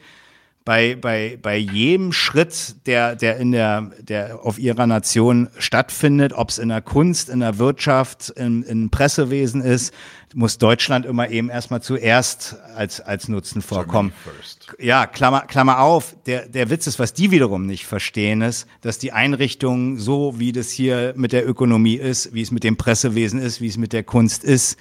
bei, bei, bei jedem Schritt, der, der in der, der auf ihrer Nation stattfindet, ob es in der Kunst, in der Wirtschaft, im, im Pressewesen ist, muss Deutschland immer eben erstmal zuerst als, als Nutzen vorkommen. Ja, Klammer, Klammer auf, der, der Witz ist, was die wiederum nicht verstehen, ist, dass die Einrichtungen so, wie das hier mit der Ökonomie ist, wie es mit dem Pressewesen ist, wie es mit der Kunst ist,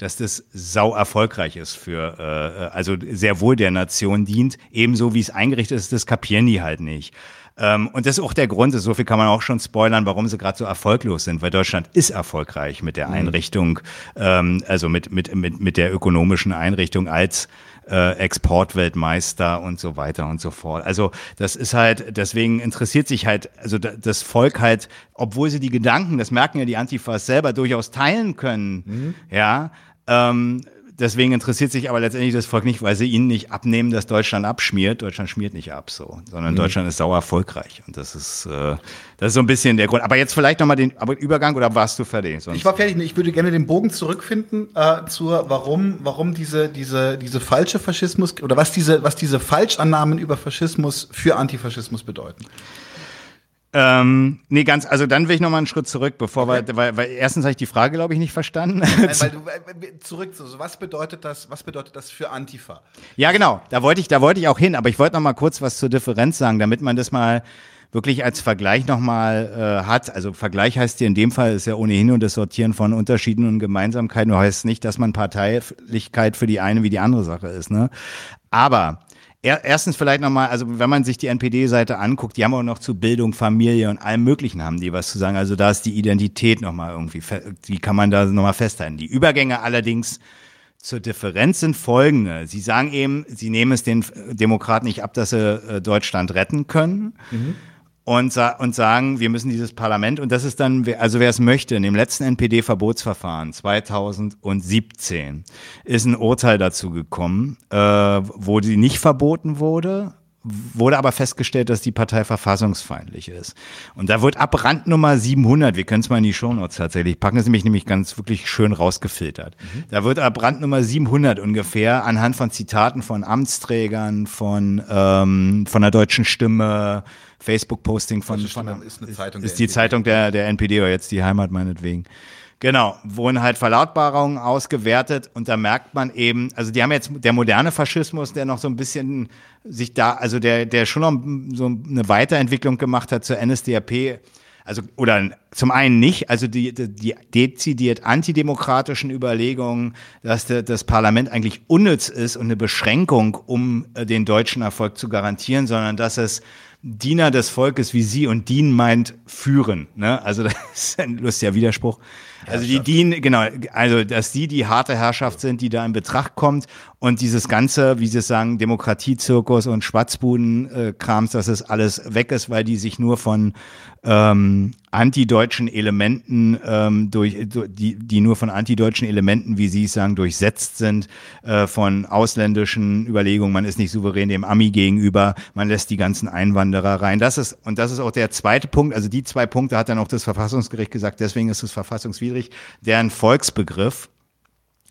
dass das sau erfolgreich ist für, äh, also sehr wohl der Nation dient, ebenso wie es eingerichtet ist, das kapieren die halt nicht. Ähm, und das ist auch der Grund, so viel kann man auch schon spoilern, warum sie gerade so erfolglos sind, weil Deutschland ist erfolgreich mit der mhm. Einrichtung, ähm, also mit, mit, mit, mit der ökonomischen Einrichtung als äh, Exportweltmeister und so weiter und so fort. Also das ist halt, deswegen interessiert sich halt, also das Volk halt, obwohl sie die Gedanken, das merken ja die Antifas selber, durchaus teilen können, mhm. ja, ähm, deswegen interessiert sich aber letztendlich das Volk nicht, weil sie ihnen nicht abnehmen, dass Deutschland abschmiert. Deutschland schmiert nicht ab, so, sondern mhm. Deutschland ist sauer erfolgreich. Und das ist, äh, das ist so ein bisschen der Grund. Aber jetzt vielleicht nochmal den Übergang oder warst du fertig? Sonst ich war fertig. Ich würde gerne den Bogen zurückfinden äh, zur, warum, warum diese, diese, diese falsche Faschismus oder was diese, was diese Falschannahmen über Faschismus für Antifaschismus bedeuten. Ähm, nee, ganz, also dann will ich noch mal einen Schritt zurück, bevor okay. wir, weil, weil erstens habe ich die Frage, glaube ich, nicht verstanden. Nein, weil [LAUGHS] du, zurück, so, was bedeutet das, was bedeutet das für Antifa? Ja, genau, da wollte ich, da wollte ich auch hin, aber ich wollte noch mal kurz was zur Differenz sagen, damit man das mal wirklich als Vergleich nochmal äh, hat. Also Vergleich heißt hier in dem Fall ist ja ohnehin nur das Sortieren von Unterschieden und Gemeinsamkeiten. Nur heißt nicht, dass man Parteilichkeit für die eine wie die andere Sache ist. Ne? Aber Erstens vielleicht nochmal, also wenn man sich die NPD-Seite anguckt, die haben auch noch zu Bildung, Familie und allem Möglichen haben die was zu sagen. Also da ist die Identität nochmal irgendwie, die kann man da nochmal festhalten. Die Übergänge allerdings zur Differenz sind folgende. Sie sagen eben, sie nehmen es den Demokraten nicht ab, dass sie äh, Deutschland retten können. Mhm und, sa und sagen, wir müssen dieses Parlament, und das ist dann, also wer es möchte, in dem letzten NPD-Verbotsverfahren 2017 ist ein Urteil dazu gekommen, äh, wo die nicht verboten wurde, wurde aber festgestellt, dass die Partei verfassungsfeindlich ist. Und da wird ab Randnummer 700, wir können es mal in die Shownotes tatsächlich packen, das ist nämlich, nämlich ganz wirklich schön rausgefiltert. Mhm. Da wird ab Randnummer 700 ungefähr anhand von Zitaten von Amtsträgern, von, ähm, von der deutschen Stimme, Facebook-Posting von, von, von ist, eine Zeitung ist die NPD. Zeitung der, der NPD oder jetzt die Heimat meinetwegen. Genau, wurden halt Verlautbarungen ausgewertet und da merkt man eben, also die haben jetzt der moderne Faschismus, der noch so ein bisschen sich da, also der, der schon noch so eine Weiterentwicklung gemacht hat zur NSDAP, also oder zum einen nicht, also die, die dezidiert antidemokratischen Überlegungen, dass das Parlament eigentlich unnütz ist und eine Beschränkung, um äh, den deutschen Erfolg zu garantieren, sondern dass es Diener des Volkes wie Sie und Dien meint führen. Ne? Also [LAUGHS] das ist ein lustiger Widerspruch. Also die dienen, genau, also dass die die harte Herrschaft sind, die da in Betracht kommt und dieses ganze, wie Sie sagen, Demokratiezirkus und Schwatzbuden-Krams, dass es alles weg ist, weil die sich nur von ähm, antideutschen Elementen ähm, durch, die, die nur von antideutschen Elementen, wie Sie es sagen, durchsetzt sind, äh, von ausländischen Überlegungen, man ist nicht souverän dem Ami gegenüber, man lässt die ganzen Einwanderer rein. Das ist, und das ist auch der zweite Punkt, also die zwei Punkte hat dann auch das Verfassungsgericht gesagt, deswegen ist es verfassungswidrig. Deren Volksbegriff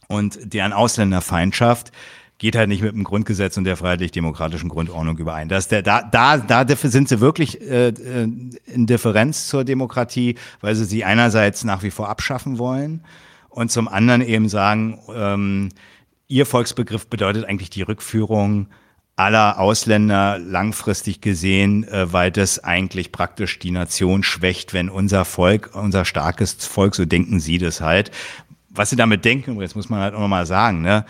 und deren Ausländerfeindschaft geht halt nicht mit dem Grundgesetz und der freiheitlich-demokratischen Grundordnung überein. Das der, da, da, da sind sie wirklich äh, äh, in Differenz zur Demokratie, weil sie sie einerseits nach wie vor abschaffen wollen und zum anderen eben sagen, ähm, ihr Volksbegriff bedeutet eigentlich die Rückführung aller Ausländer langfristig gesehen, äh, weil das eigentlich praktisch die Nation schwächt, wenn unser Volk, unser starkes Volk, so denken sie das halt. Was sie damit denken, jetzt muss man halt auch nochmal sagen, ne,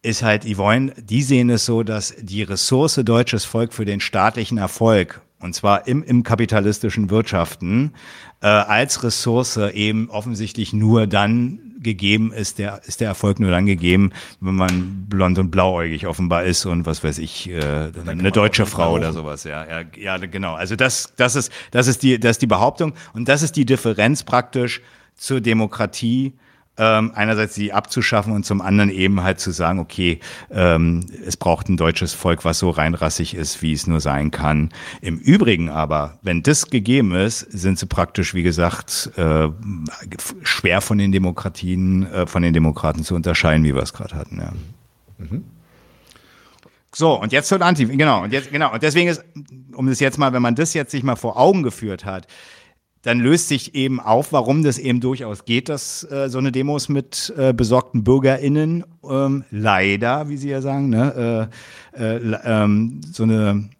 ist halt, die wollen, die sehen es so, dass die Ressource deutsches Volk für den staatlichen Erfolg und zwar im, im kapitalistischen Wirtschaften, äh, als Ressource eben offensichtlich nur dann gegeben ist, der ist der Erfolg nur dann gegeben, wenn man blond und blauäugig offenbar ist und was weiß ich, äh, eine deutsche Frau oder sowas. Ja, ja, ja, genau. Also das, das ist, das ist die, das ist die Behauptung und das ist die Differenz praktisch zur Demokratie ähm, einerseits sie abzuschaffen und zum anderen eben halt zu sagen, okay, ähm, es braucht ein deutsches Volk, was so reinrassig ist, wie es nur sein kann. Im Übrigen aber, wenn das gegeben ist, sind sie praktisch, wie gesagt, äh, schwer von den Demokratien, äh, von den Demokraten zu unterscheiden, wie wir es gerade hatten. Ja. Mhm. So, und jetzt zur Anti, genau, und jetzt, genau, und deswegen ist, um das jetzt mal, wenn man das jetzt sich mal vor Augen geführt hat, dann löst sich eben auf, warum das eben durchaus geht, dass äh, so eine Demos mit äh, besorgten BürgerInnen ähm, leider, wie Sie ja sagen, ne, äh, äh ähm, so eine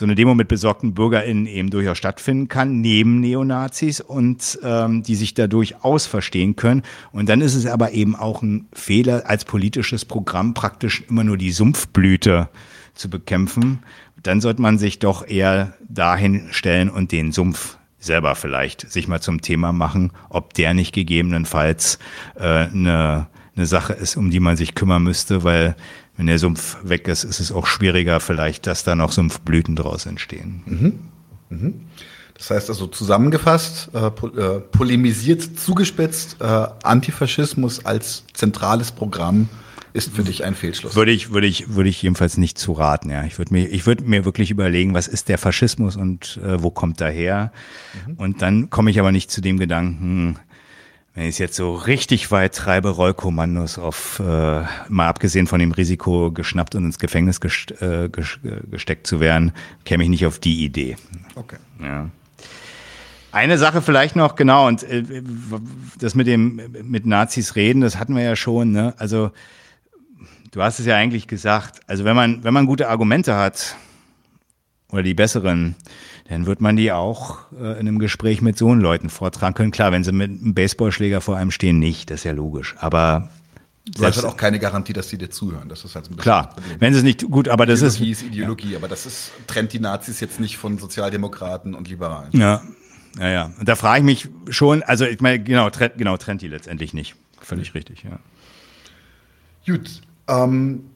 so eine Demo mit besorgten BürgerInnen eben durchaus stattfinden kann, neben Neonazis und ähm, die sich da durchaus verstehen können. Und dann ist es aber eben auch ein Fehler, als politisches Programm praktisch immer nur die Sumpfblüte zu bekämpfen. Dann sollte man sich doch eher dahin stellen und den Sumpf selber vielleicht sich mal zum Thema machen, ob der nicht gegebenenfalls äh, eine, eine Sache ist, um die man sich kümmern müsste, weil wenn der Sumpf weg ist, ist es auch schwieriger vielleicht, dass da noch Sumpfblüten draus entstehen. Mhm. Mhm. Das heißt also zusammengefasst, äh, po äh, polemisiert, zugespitzt, äh, Antifaschismus als zentrales Programm ist für dich ein Fehlschluss. Würde ich, würde ich, würde ich jedenfalls nicht zu raten, ja. Ich würde mir, ich würde mir wirklich überlegen, was ist der Faschismus und äh, wo kommt er her? Mhm. Und dann komme ich aber nicht zu dem Gedanken, wenn ich es jetzt so richtig weit treibe, Rollkommandos auf, äh, mal abgesehen von dem Risiko, geschnappt und ins Gefängnis gest äh, gesteckt zu werden, käme ich nicht auf die Idee. Okay. Ja. Eine Sache vielleicht noch, genau, und äh, das mit dem mit Nazis reden, das hatten wir ja schon, ne? Also du hast es ja eigentlich gesagt, also wenn man, wenn man gute Argumente hat, oder die besseren, dann wird man die auch äh, in einem Gespräch mit so Leuten vortragen können. Klar, wenn sie mit einem Baseballschläger vor einem stehen, nicht, das ist ja logisch. Aber das hat auch keine Garantie, dass sie dir zuhören. Das ist halt ein Klar, wenn sie nicht gut, aber das Ideologie ist ist Ideologie, ja. aber das ist trennt die Nazis jetzt nicht von Sozialdemokraten und Liberalen. Ja, ja, ja. Und da frage ich mich schon, also ich meine, genau, trennt, genau, trennt die letztendlich nicht. Völlig richtig, ja. Gut. Ähm,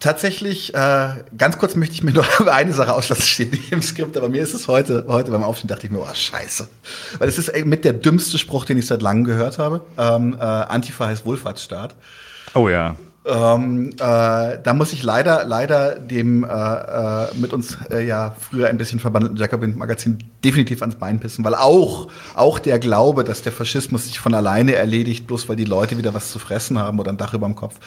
Tatsächlich, äh, ganz kurz möchte ich mir noch [LAUGHS] eine Sache auslassen, steht nicht [LAUGHS] im Skript, aber mir ist es heute, heute beim Aufstehen dachte ich mir, oh scheiße. Weil es ist mit der dümmste Spruch, den ich seit langem gehört habe. Ähm, äh, Antifa heißt Wohlfahrtsstaat. Oh ja. Ähm, äh, da muss ich leider, leider dem äh, äh, mit uns äh, ja früher ein bisschen verbandelten Jacobin-Magazin definitiv ans Bein pissen, weil auch, auch der Glaube, dass der Faschismus sich von alleine erledigt, bloß weil die Leute wieder was zu fressen haben oder ein Dach über dem Kopf,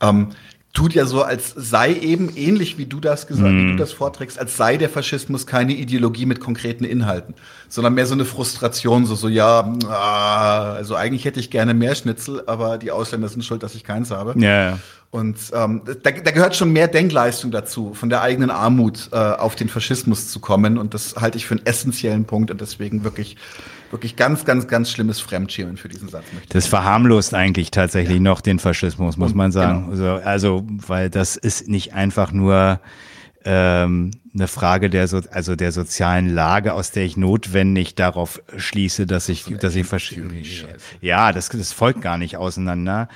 ähm, tut ja so, als sei eben ähnlich wie du das gesagt, mm. wie du mhm. das vorträgst, als sei der Faschismus keine Ideologie mit konkreten Inhalten, sondern mehr so eine Frustration, so so ja, ah, also eigentlich hätte ich gerne mehr Schnitzel, aber die Ausländer sind schuld, dass ich keins habe. Ja. Und ähm, da, da gehört schon mehr Denkleistung dazu, von der eigenen Armut äh, auf den Faschismus zu kommen. Und das halte ich für einen essentiellen Punkt und deswegen wirklich wirklich ganz, ganz, ganz schlimmes Fremdschämen für diesen Satz. Das verharmlost eigentlich tatsächlich ja. noch den Faschismus, muss man sagen. Genau. Also, also, weil das ist nicht einfach nur ähm, eine Frage der, so also der sozialen Lage, aus der ich notwendig darauf schließe, dass ich, das dass ich verschiedene. Ja, das, das folgt gar nicht auseinander.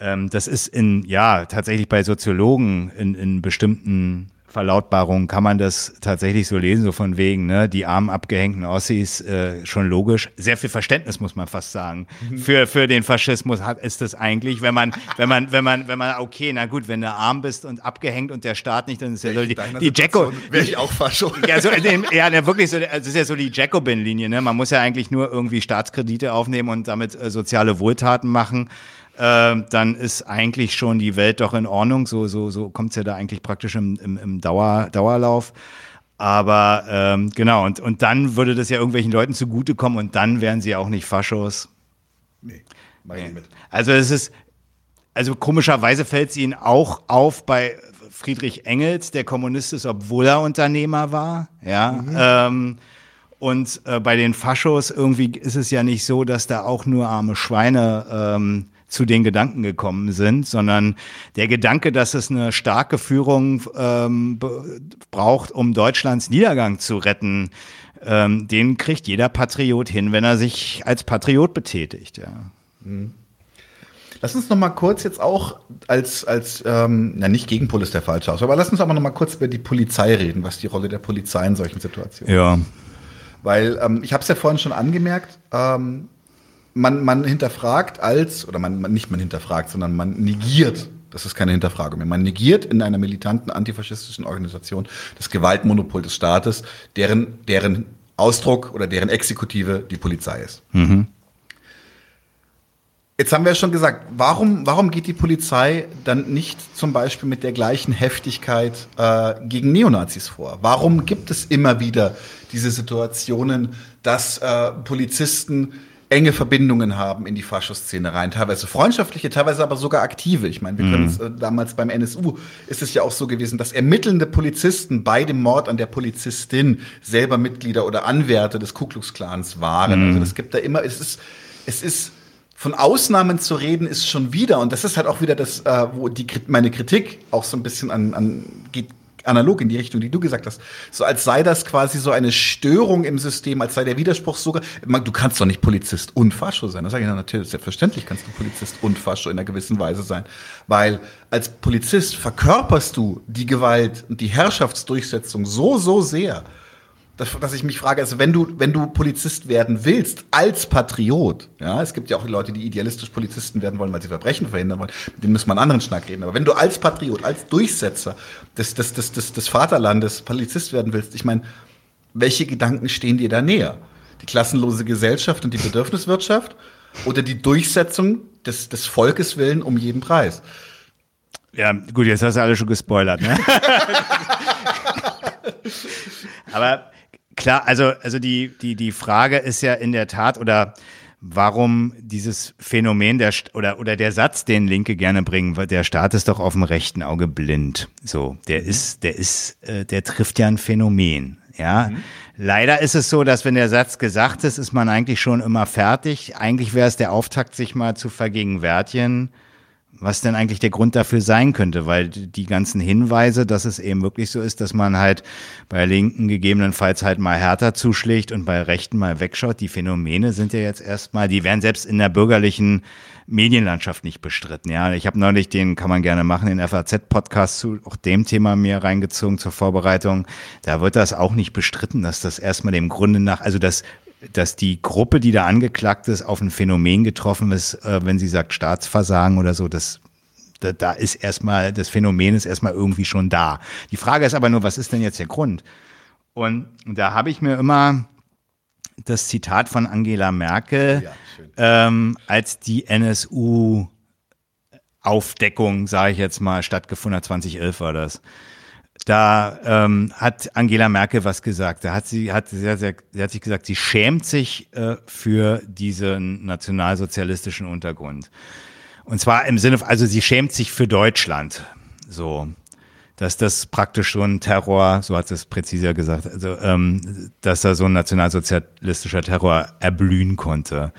Ähm, das ist in, ja, tatsächlich bei Soziologen in, in bestimmten Verlautbarungen kann man das tatsächlich so lesen, so von wegen, ne, die armen abgehängten Ossis, äh, schon logisch. Sehr viel Verständnis, muss man fast sagen. Mhm. Für, für den Faschismus hat, ist das eigentlich, wenn man, [LAUGHS] wenn man, wenn man, wenn man, okay, na gut, wenn du arm bist und abgehängt und der Staat nicht, dann ist ja so die, die Jacko. Wäre ich auch Fascho. Ja, so, ja, wirklich so, das ist ja so die Jacobin-Linie, ne? Man muss ja eigentlich nur irgendwie Staatskredite aufnehmen und damit äh, soziale Wohltaten machen äh, dann ist eigentlich schon die Welt doch in Ordnung. So, so, so kommt es ja da eigentlich praktisch im, im, im Dauer, Dauerlauf. Aber ähm, genau, und, und dann würde das ja irgendwelchen Leuten zugutekommen und dann wären sie auch nicht Faschos. Nee, mach ich mit. Also es ist, also komischerweise fällt es ihnen auch auf bei Friedrich Engels, der Kommunist ist, obwohl er Unternehmer war. Ja. Mhm. Ähm, und äh, bei den Faschos irgendwie ist es ja nicht so, dass da auch nur arme Schweine ähm, zu den Gedanken gekommen sind, sondern der Gedanke, dass es eine starke Führung ähm, braucht, um Deutschlands Niedergang zu retten, ähm, den kriegt jeder Patriot hin, wenn er sich als Patriot betätigt. Ja. Mhm. Lass uns noch mal kurz jetzt auch als, als ähm, na nicht Gegenpol ist der falsche aus, aber lass uns aber noch mal kurz über die Polizei reden, was die Rolle der Polizei in solchen Situationen ist. Ja. Weil ähm, ich habe es ja vorhin schon angemerkt, ähm, man, man hinterfragt als, oder man, man nicht man hinterfragt, sondern man negiert, das ist keine Hinterfrage mehr, man negiert in einer militanten antifaschistischen Organisation das Gewaltmonopol des Staates, deren, deren Ausdruck oder deren Exekutive die Polizei ist. Mhm. Jetzt haben wir ja schon gesagt, warum, warum geht die Polizei dann nicht zum Beispiel mit der gleichen Heftigkeit äh, gegen Neonazis vor? Warum gibt es immer wieder diese Situationen, dass äh, Polizisten enge Verbindungen haben in die Faschoszene rein, teilweise freundschaftliche, teilweise aber sogar aktive. Ich meine, wir mhm. können es, äh, damals beim NSU ist es ja auch so gewesen, dass ermittelnde Polizisten bei dem Mord an der Polizistin selber Mitglieder oder Anwärter des Ku Klux Klans waren. Mhm. Also es gibt da immer, es ist, es ist von Ausnahmen zu reden, ist schon wieder, und das ist halt auch wieder das, äh, wo die, meine Kritik auch so ein bisschen an, an analog in die Richtung, die du gesagt hast. So als sei das quasi so eine Störung im System, als sei der Widerspruch sogar. Du kannst doch nicht Polizist und Fascho sein. Das sage ich natürlich, selbstverständlich kannst du Polizist und Fascho in einer gewissen Weise sein. Weil als Polizist verkörperst du die Gewalt und die Herrschaftsdurchsetzung so, so sehr dass, dass ich mich frage, also wenn du, wenn du Polizist werden willst, als Patriot, ja, es gibt ja auch Leute, die idealistisch Polizisten werden wollen, weil sie Verbrechen verhindern wollen, mit denen müssen wir einen anderen Schnack reden. Aber wenn du als Patriot, als Durchsetzer des, des, des, des, des Vaterlandes Polizist werden willst, ich meine, welche Gedanken stehen dir da näher? Die klassenlose Gesellschaft und die Bedürfniswirtschaft oder die Durchsetzung des, des Volkes willen um jeden Preis? Ja, gut, jetzt hast du alle schon gespoilert, ne? [LAUGHS] Aber Klar, also, also die, die, die Frage ist ja in der Tat, oder warum dieses Phänomen der oder oder der Satz, den Linke gerne bringen, der Staat ist doch auf dem rechten Auge blind. So, der mhm. ist, der ist, äh, der trifft ja ein Phänomen. Ja, mhm. leider ist es so, dass wenn der Satz gesagt ist, ist man eigentlich schon immer fertig. Eigentlich wäre es der Auftakt, sich mal zu vergegenwärtigen, was denn eigentlich der Grund dafür sein könnte, weil die ganzen Hinweise, dass es eben wirklich so ist, dass man halt bei Linken gegebenenfalls halt mal härter zuschlägt und bei Rechten mal wegschaut, die Phänomene sind ja jetzt erstmal, die werden selbst in der bürgerlichen Medienlandschaft nicht bestritten. Ja, ich habe neulich den, kann man gerne machen, den FAZ-Podcast zu auch dem Thema mir reingezogen zur Vorbereitung. Da wird das auch nicht bestritten, dass das erstmal dem Grunde nach, also das dass die Gruppe, die da angeklagt ist, auf ein Phänomen getroffen ist, äh, wenn sie sagt Staatsversagen oder so, das da, da ist erstmal, das Phänomen ist erstmal irgendwie schon da. Die Frage ist aber nur, was ist denn jetzt der Grund? Und da habe ich mir immer das Zitat von Angela Merkel, ja, ähm, als die NSU Aufdeckung, sage ich jetzt mal, stattgefunden hat, 2011 war das. Da ähm, hat Angela Merkel was gesagt. Da hat sie, hat, sehr, sehr, sie hat sich gesagt, sie schämt sich äh, für diesen nationalsozialistischen Untergrund. Und zwar im Sinne, also sie schämt sich für Deutschland. So, dass das praktisch so ein Terror, so hat es präziser gesagt, also ähm, dass da so ein nationalsozialistischer Terror erblühen konnte.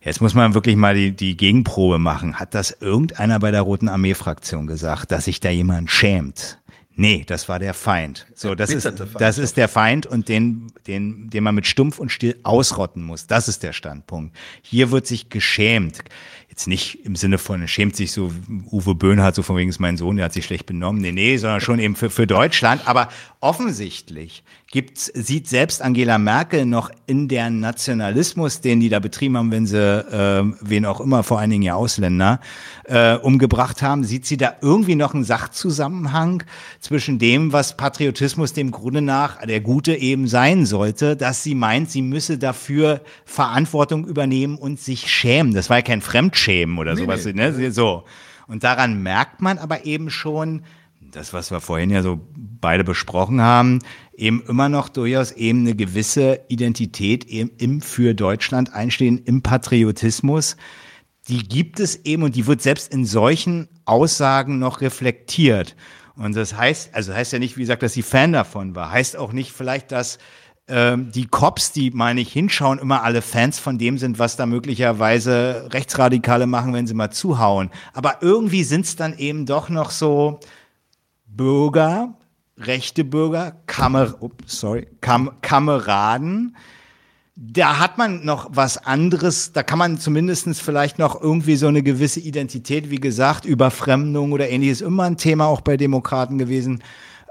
Jetzt muss man wirklich mal die, die Gegenprobe machen. Hat das irgendeiner bei der Roten Armee-Fraktion gesagt, dass sich da jemand schämt? Nee, das war der Feind. So, das ist, das ist der Feind und den, den, den man mit Stumpf und Still ausrotten muss. Das ist der Standpunkt. Hier wird sich geschämt jetzt nicht im Sinne von, schämt sich so, Uwe Böhnhardt, so von wegen ist mein Sohn, der hat sich schlecht benommen. Nee, nee, sondern schon eben für, für Deutschland. Aber offensichtlich gibt's, sieht selbst Angela Merkel noch in der Nationalismus, den die da betrieben haben, wenn sie, äh, wen auch immer, vor allen Dingen ja Ausländer, äh, umgebracht haben, sieht sie da irgendwie noch einen Sachzusammenhang zwischen dem, was Patriotismus dem Grunde nach der Gute eben sein sollte, dass sie meint, sie müsse dafür Verantwortung übernehmen und sich schämen. Das war ja kein Fremdschämen Fremdschämen oder nee, sowas. Nee. Ne? So. Und daran merkt man aber eben schon, das, was wir vorhin ja so beide besprochen haben, eben immer noch durchaus eben eine gewisse Identität eben im für Deutschland einstehen, im Patriotismus. Die gibt es eben und die wird selbst in solchen Aussagen noch reflektiert. Und das heißt, also heißt ja nicht, wie gesagt, dass sie Fan davon war. Heißt auch nicht vielleicht, dass ähm, die Cops, die, meine ich, hinschauen, immer alle Fans von dem sind, was da möglicherweise Rechtsradikale machen, wenn sie mal zuhauen. Aber irgendwie sind es dann eben doch noch so Bürger, rechte Bürger, Kamer sorry, Kam Kameraden. Da hat man noch was anderes, da kann man zumindestens vielleicht noch irgendwie so eine gewisse Identität, wie gesagt, Überfremdung oder ähnliches, immer ein Thema auch bei Demokraten gewesen.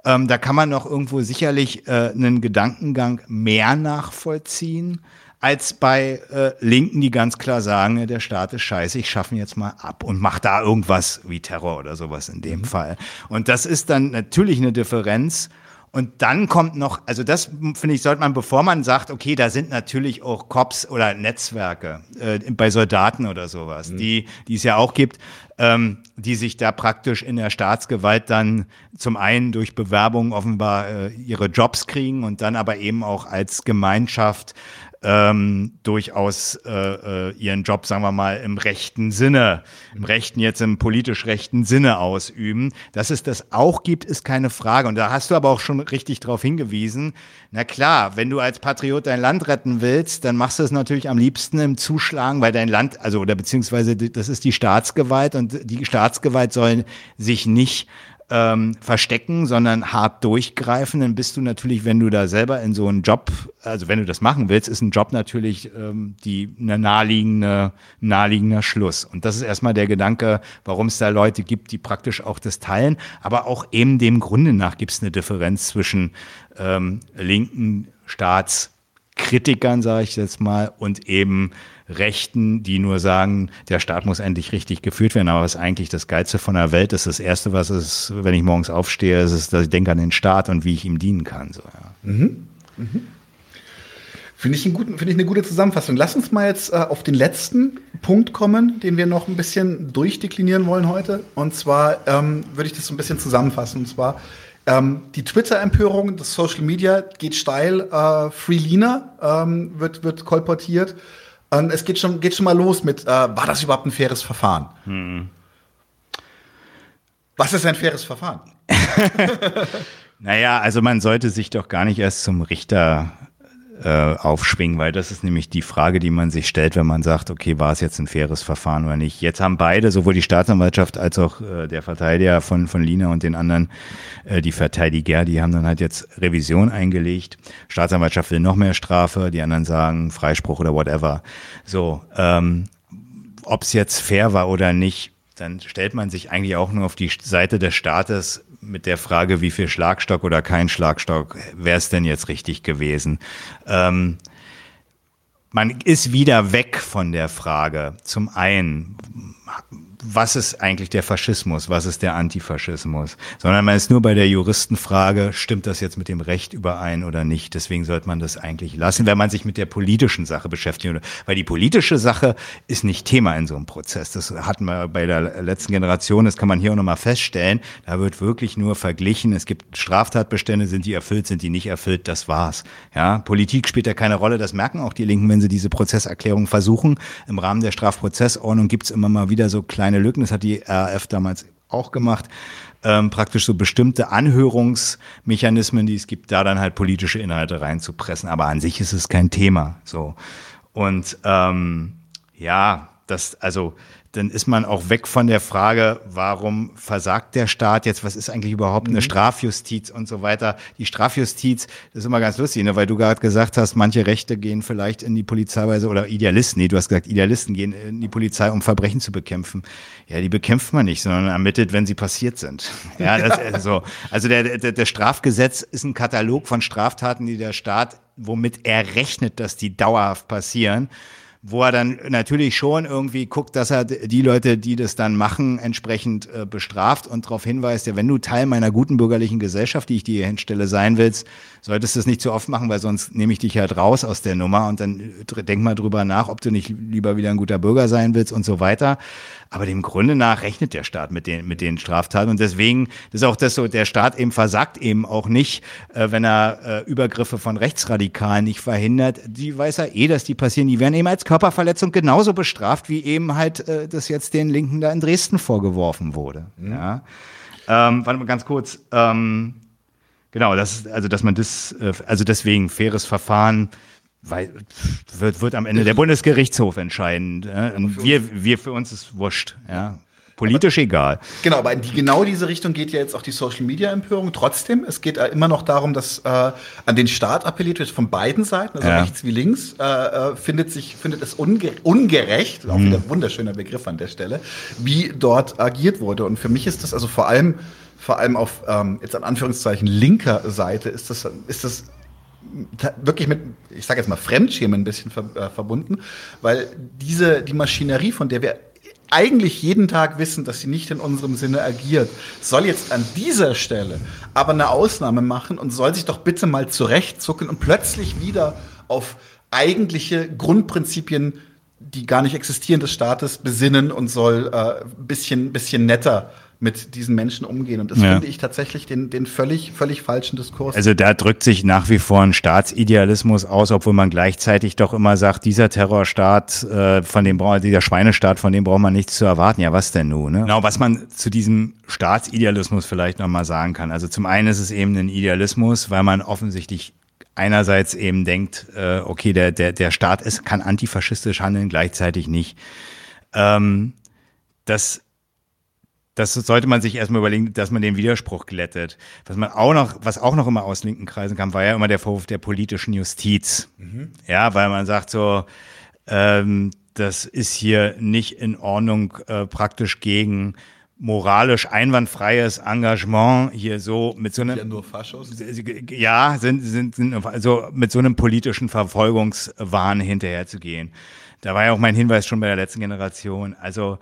Ähm, da kann man noch irgendwo sicherlich äh, einen Gedankengang mehr nachvollziehen als bei äh, Linken, die ganz klar sagen, der Staat ist scheiße, ich schaffe ihn jetzt mal ab und mach da irgendwas wie Terror oder sowas in dem mhm. Fall. Und das ist dann natürlich eine Differenz. Und dann kommt noch, also das finde ich, sollte man, bevor man sagt, okay, da sind natürlich auch Cops oder Netzwerke äh, bei Soldaten oder sowas, mhm. die, die es ja auch gibt, ähm, die sich da praktisch in der Staatsgewalt dann zum einen durch Bewerbung offenbar äh, ihre Jobs kriegen und dann aber eben auch als Gemeinschaft ähm, durchaus äh, äh, ihren Job, sagen wir mal, im rechten Sinne, im rechten, jetzt im politisch rechten Sinne ausüben. Dass es das auch gibt, ist keine Frage. Und da hast du aber auch schon richtig darauf hingewiesen. Na klar, wenn du als Patriot dein Land retten willst, dann machst du es natürlich am liebsten im Zuschlagen, weil dein Land, also oder beziehungsweise das ist die Staatsgewalt und die Staatsgewalt soll sich nicht ähm, verstecken, sondern hart durchgreifen, dann bist du natürlich, wenn du da selber in so einen Job, also wenn du das machen willst, ist ein Job natürlich ähm, die eine naheliegende, naheliegender Schluss. Und das ist erstmal der Gedanke, warum es da Leute gibt, die praktisch auch das teilen, aber auch eben dem Grunde nach gibt es eine Differenz zwischen ähm, linken Staatskritikern, sage ich jetzt mal, und eben Rechten, die nur sagen, der Staat muss endlich richtig geführt werden. Aber was eigentlich das Geilste von der Welt ist, das Erste, was ist, wenn ich morgens aufstehe, ist, ist dass ich denke an den Staat und wie ich ihm dienen kann. So, ja. mhm. Mhm. Finde ich, einen ich eine gute Zusammenfassung. Lass uns mal jetzt äh, auf den letzten Punkt kommen, den wir noch ein bisschen durchdeklinieren wollen heute. Und zwar ähm, würde ich das so ein bisschen zusammenfassen. Und zwar ähm, die Twitter-Empörung, das Social Media geht steil. Äh, Free ähm, wird, wird kolportiert. Und es geht schon, geht schon mal los mit, äh, war das überhaupt ein faires Verfahren? Hm. Was ist ein faires Verfahren? [LAUGHS] naja, also man sollte sich doch gar nicht erst zum Richter äh, aufschwingen, weil das ist nämlich die Frage, die man sich stellt, wenn man sagt, okay, war es jetzt ein faires Verfahren oder nicht. Jetzt haben beide, sowohl die Staatsanwaltschaft als auch äh, der Verteidiger von, von Lina und den anderen, äh, die Verteidiger, die haben dann halt jetzt Revision eingelegt. Staatsanwaltschaft will noch mehr Strafe, die anderen sagen Freispruch oder whatever. So, ähm, ob es jetzt fair war oder nicht, dann stellt man sich eigentlich auch nur auf die Seite des Staates mit der Frage, wie viel Schlagstock oder kein Schlagstock wäre es denn jetzt richtig gewesen. Ähm, man ist wieder weg von der Frage. Zum einen, was ist eigentlich der Faschismus, was ist der Antifaschismus, sondern man ist nur bei der Juristenfrage, stimmt das jetzt mit dem Recht überein oder nicht. Deswegen sollte man das eigentlich lassen, wenn man sich mit der politischen Sache beschäftigt. Weil die politische Sache ist nicht Thema in so einem Prozess. Das hatten wir bei der letzten Generation, das kann man hier auch nochmal feststellen. Da wird wirklich nur verglichen. Es gibt Straftatbestände, sind die erfüllt, sind die nicht erfüllt, das war's. Ja, Politik spielt ja keine Rolle, das merken auch die Linken, wenn sie diese Prozesserklärung versuchen. Im Rahmen der Strafprozessordnung gibt's immer mal wieder so kleine kleine Lücken, das hat die RAF damals auch gemacht, ähm, praktisch so bestimmte Anhörungsmechanismen, die es gibt, da dann halt politische Inhalte reinzupressen. Aber an sich ist es kein Thema. So. Und ähm, ja, das, also dann ist man auch weg von der Frage, warum versagt der Staat jetzt, was ist eigentlich überhaupt eine mhm. Strafjustiz und so weiter. Die Strafjustiz, das ist immer ganz lustig, ne, weil du gerade gesagt hast, manche Rechte gehen vielleicht in die Polizeiweise oder Idealisten, nee, du hast gesagt, Idealisten gehen in die Polizei, um Verbrechen zu bekämpfen. Ja, die bekämpft man nicht, sondern ermittelt, wenn sie passiert sind. [LAUGHS] Ja, das ist so. Also der, der, der Strafgesetz ist ein Katalog von Straftaten, die der Staat, womit er rechnet, dass die dauerhaft passieren wo er dann natürlich schon irgendwie guckt, dass er die Leute, die das dann machen, entsprechend äh, bestraft und darauf hinweist, ja, wenn du Teil meiner guten bürgerlichen Gesellschaft, die ich dir hinstelle, sein willst, solltest du es nicht zu oft machen, weil sonst nehme ich dich halt raus aus der Nummer und dann äh, denk mal drüber nach, ob du nicht lieber wieder ein guter Bürger sein willst und so weiter. Aber dem Grunde nach rechnet der Staat mit den, mit den Straftaten. Und deswegen ist auch das so, der Staat eben versagt eben auch nicht, äh, wenn er äh, Übergriffe von Rechtsradikalen nicht verhindert. Die weiß er eh, dass die passieren. Die werden eben als Körperverletzung genauso bestraft, wie eben halt äh, das jetzt den Linken da in Dresden vorgeworfen wurde. Mhm. Ja. Ähm, warte mal ganz kurz. Ähm, genau, das ist, also dass man das, äh, also deswegen faires Verfahren weil, wird, wird am Ende der Bundesgerichtshof entscheiden. Äh? Wir, wir für uns ist wurscht. Ja. Politisch aber, egal. Genau, aber in die, genau diese Richtung geht ja jetzt auch die Social Media Empörung. Trotzdem, es geht äh, immer noch darum, dass äh, an den Staat appelliert wird von beiden Seiten, also ja. rechts wie links, äh, äh findet sich findet es unge ungerecht, auch wieder ein wunderschöner Begriff an der Stelle, wie dort agiert wurde. Und für mich ist das also vor allem vor allem auf ähm, jetzt an Anführungszeichen linker Seite ist das ist das wirklich mit, ich sage jetzt mal, Fremdschämen ein bisschen ver, äh, verbunden, weil diese, die Maschinerie, von der wir eigentlich jeden Tag wissen, dass sie nicht in unserem Sinne agiert, soll jetzt an dieser Stelle aber eine Ausnahme machen und soll sich doch bitte mal zurechtzucken und plötzlich wieder auf eigentliche Grundprinzipien, die gar nicht existieren des Staates, besinnen und soll äh, bisschen, bisschen netter mit diesen Menschen umgehen. Und das ja. finde ich tatsächlich den, den völlig, völlig falschen Diskurs. Also da drückt sich nach wie vor ein Staatsidealismus aus, obwohl man gleichzeitig doch immer sagt, dieser Terrorstaat, äh, von dem braucht, dieser Schweinestaat, von dem braucht man nichts zu erwarten. Ja, was denn nun? Ne? Genau, was man zu diesem Staatsidealismus vielleicht nochmal sagen kann. Also zum einen ist es eben ein Idealismus, weil man offensichtlich einerseits eben denkt, äh, okay, der, der, der Staat ist, kann antifaschistisch handeln, gleichzeitig nicht. Ähm, das das sollte man sich erstmal überlegen, dass man den Widerspruch glättet. Was man auch noch, was auch noch immer aus linken Kreisen kam, war ja immer der Vorwurf der politischen Justiz. Mhm. Ja, weil man sagt so, ähm, das ist hier nicht in Ordnung, äh, praktisch gegen moralisch einwandfreies Engagement hier so mit so einem ja nur Faschos ja sind sind, sind also mit so einem politischen Verfolgungswahn hinterherzugehen. Da war ja auch mein Hinweis schon bei der letzten Generation. Also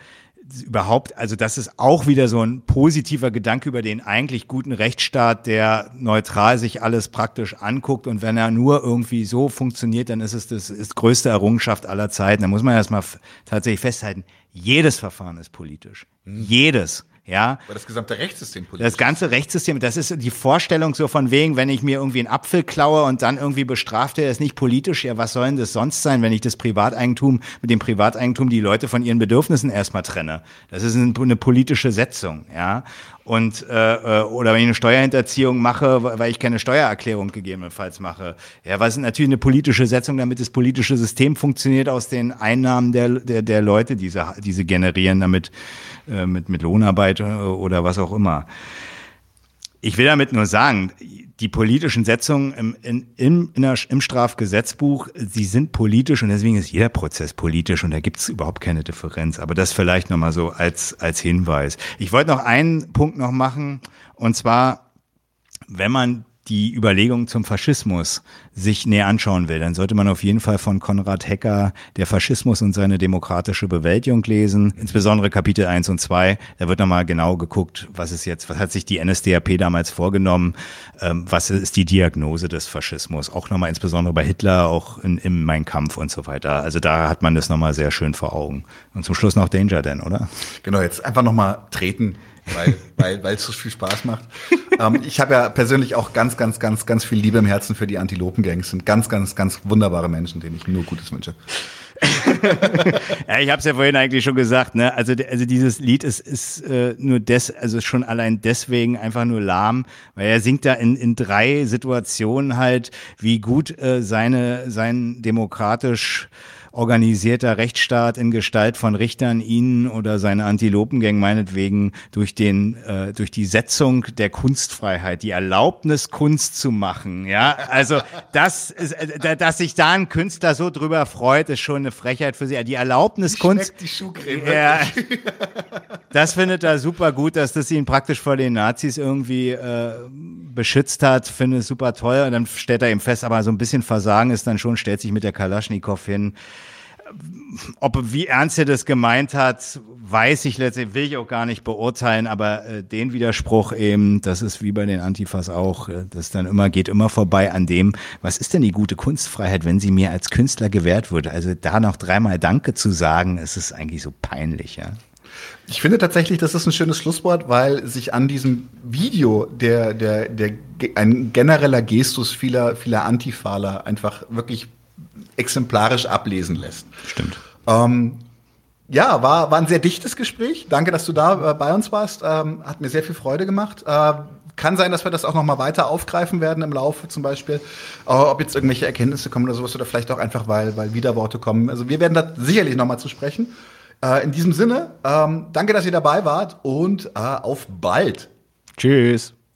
überhaupt, also das ist auch wieder so ein positiver Gedanke über den eigentlich guten Rechtsstaat, der neutral sich alles praktisch anguckt und wenn er nur irgendwie so funktioniert, dann ist es das ist größte Errungenschaft aller Zeiten. Da muss man erstmal tatsächlich festhalten, jedes Verfahren ist politisch. Mhm. Jedes. Ja. Aber das gesamte Rechtssystem politisch. Das ganze Rechtssystem, das ist die Vorstellung so von wegen, wenn ich mir irgendwie einen Apfel klaue und dann irgendwie bestraft werde, ist nicht politisch. Ja, was soll denn das sonst sein, wenn ich das Privateigentum mit dem Privateigentum die Leute von ihren Bedürfnissen erstmal trenne? Das ist eine politische Setzung, ja. Und äh, äh, oder wenn ich eine Steuerhinterziehung mache, weil ich keine Steuererklärung gegebenenfalls mache. Ja, was ist natürlich eine politische Setzung, damit das politische System funktioniert aus den Einnahmen der, der, der Leute, diese, diese generieren, damit äh, mit, mit Lohnarbeit äh, oder was auch immer. Ich will damit nur sagen, die politischen Setzungen im, in, im, in der, im Strafgesetzbuch, sie sind politisch und deswegen ist jeder Prozess politisch und da gibt es überhaupt keine Differenz. Aber das vielleicht nochmal so als, als Hinweis. Ich wollte noch einen Punkt noch machen und zwar, wenn man die Überlegungen zum Faschismus sich näher anschauen will, dann sollte man auf jeden Fall von Konrad Hecker Der Faschismus und seine demokratische Bewältigung lesen, insbesondere Kapitel 1 und 2. Da wird nochmal genau geguckt, was ist jetzt, was hat sich die NSDAP damals vorgenommen, ähm, was ist die Diagnose des Faschismus, auch nochmal insbesondere bei Hitler, auch in, in Mein Kampf und so weiter. Also da hat man das nochmal sehr schön vor Augen. Und zum Schluss noch Danger denn, oder? Genau, jetzt einfach nochmal treten weil weil weil es so viel Spaß macht. ähm, ich habe ja persönlich auch ganz ganz ganz ganz viel Liebe im Herzen für die Antilopengangs. Sind ganz ganz ganz wunderbare Menschen, denen ich nur Gutes wünsche. [LAUGHS] ja, ich habe es ja vorhin eigentlich schon gesagt, ne? Also, also dieses Lied ist, ist äh, nur des, also schon allein deswegen einfach nur lahm, weil er singt da in, in drei Situationen halt, wie gut äh, seine sein demokratisch organisierter Rechtsstaat in Gestalt von Richtern ihnen oder seine Antilopengang meinetwegen durch den äh, durch die Setzung der Kunstfreiheit, die Erlaubnis Kunst zu machen, ja, also das ist, äh, dass sich da ein Künstler so drüber freut, ist schon eine Frechheit für sie. Die Erlaubnis Kunst, die Schuhcreme, ja, [LAUGHS] das findet er super gut, dass das ihn praktisch vor den Nazis irgendwie äh, beschützt hat, finde es super toll. Und dann stellt er eben fest, aber so ein bisschen Versagen ist dann schon, stellt sich mit der Kalaschnikow hin ob wie ernst er das gemeint hat, weiß ich letztendlich, will ich auch gar nicht beurteilen, aber äh, den Widerspruch eben, das ist wie bei den Antifas auch, äh, das dann immer geht immer vorbei an dem, was ist denn die gute Kunstfreiheit, wenn sie mir als Künstler gewährt würde? Also da noch dreimal Danke zu sagen, ist es eigentlich so peinlich, ja. Ich finde tatsächlich, das ist ein schönes Schlusswort, weil sich an diesem Video der, der, der, ein genereller Gestus vieler, vieler Antifaler einfach wirklich exemplarisch ablesen lässt. Stimmt. Ähm, ja, war, war ein sehr dichtes Gespräch. Danke, dass du da äh, bei uns warst. Ähm, hat mir sehr viel Freude gemacht. Äh, kann sein, dass wir das auch noch mal weiter aufgreifen werden im Laufe zum Beispiel. Äh, ob jetzt irgendwelche Erkenntnisse kommen oder sowas oder vielleicht auch einfach, weil, weil Widerworte kommen. Also wir werden da sicherlich noch mal zu sprechen. Äh, in diesem Sinne, ähm, danke, dass ihr dabei wart und äh, auf bald. Tschüss.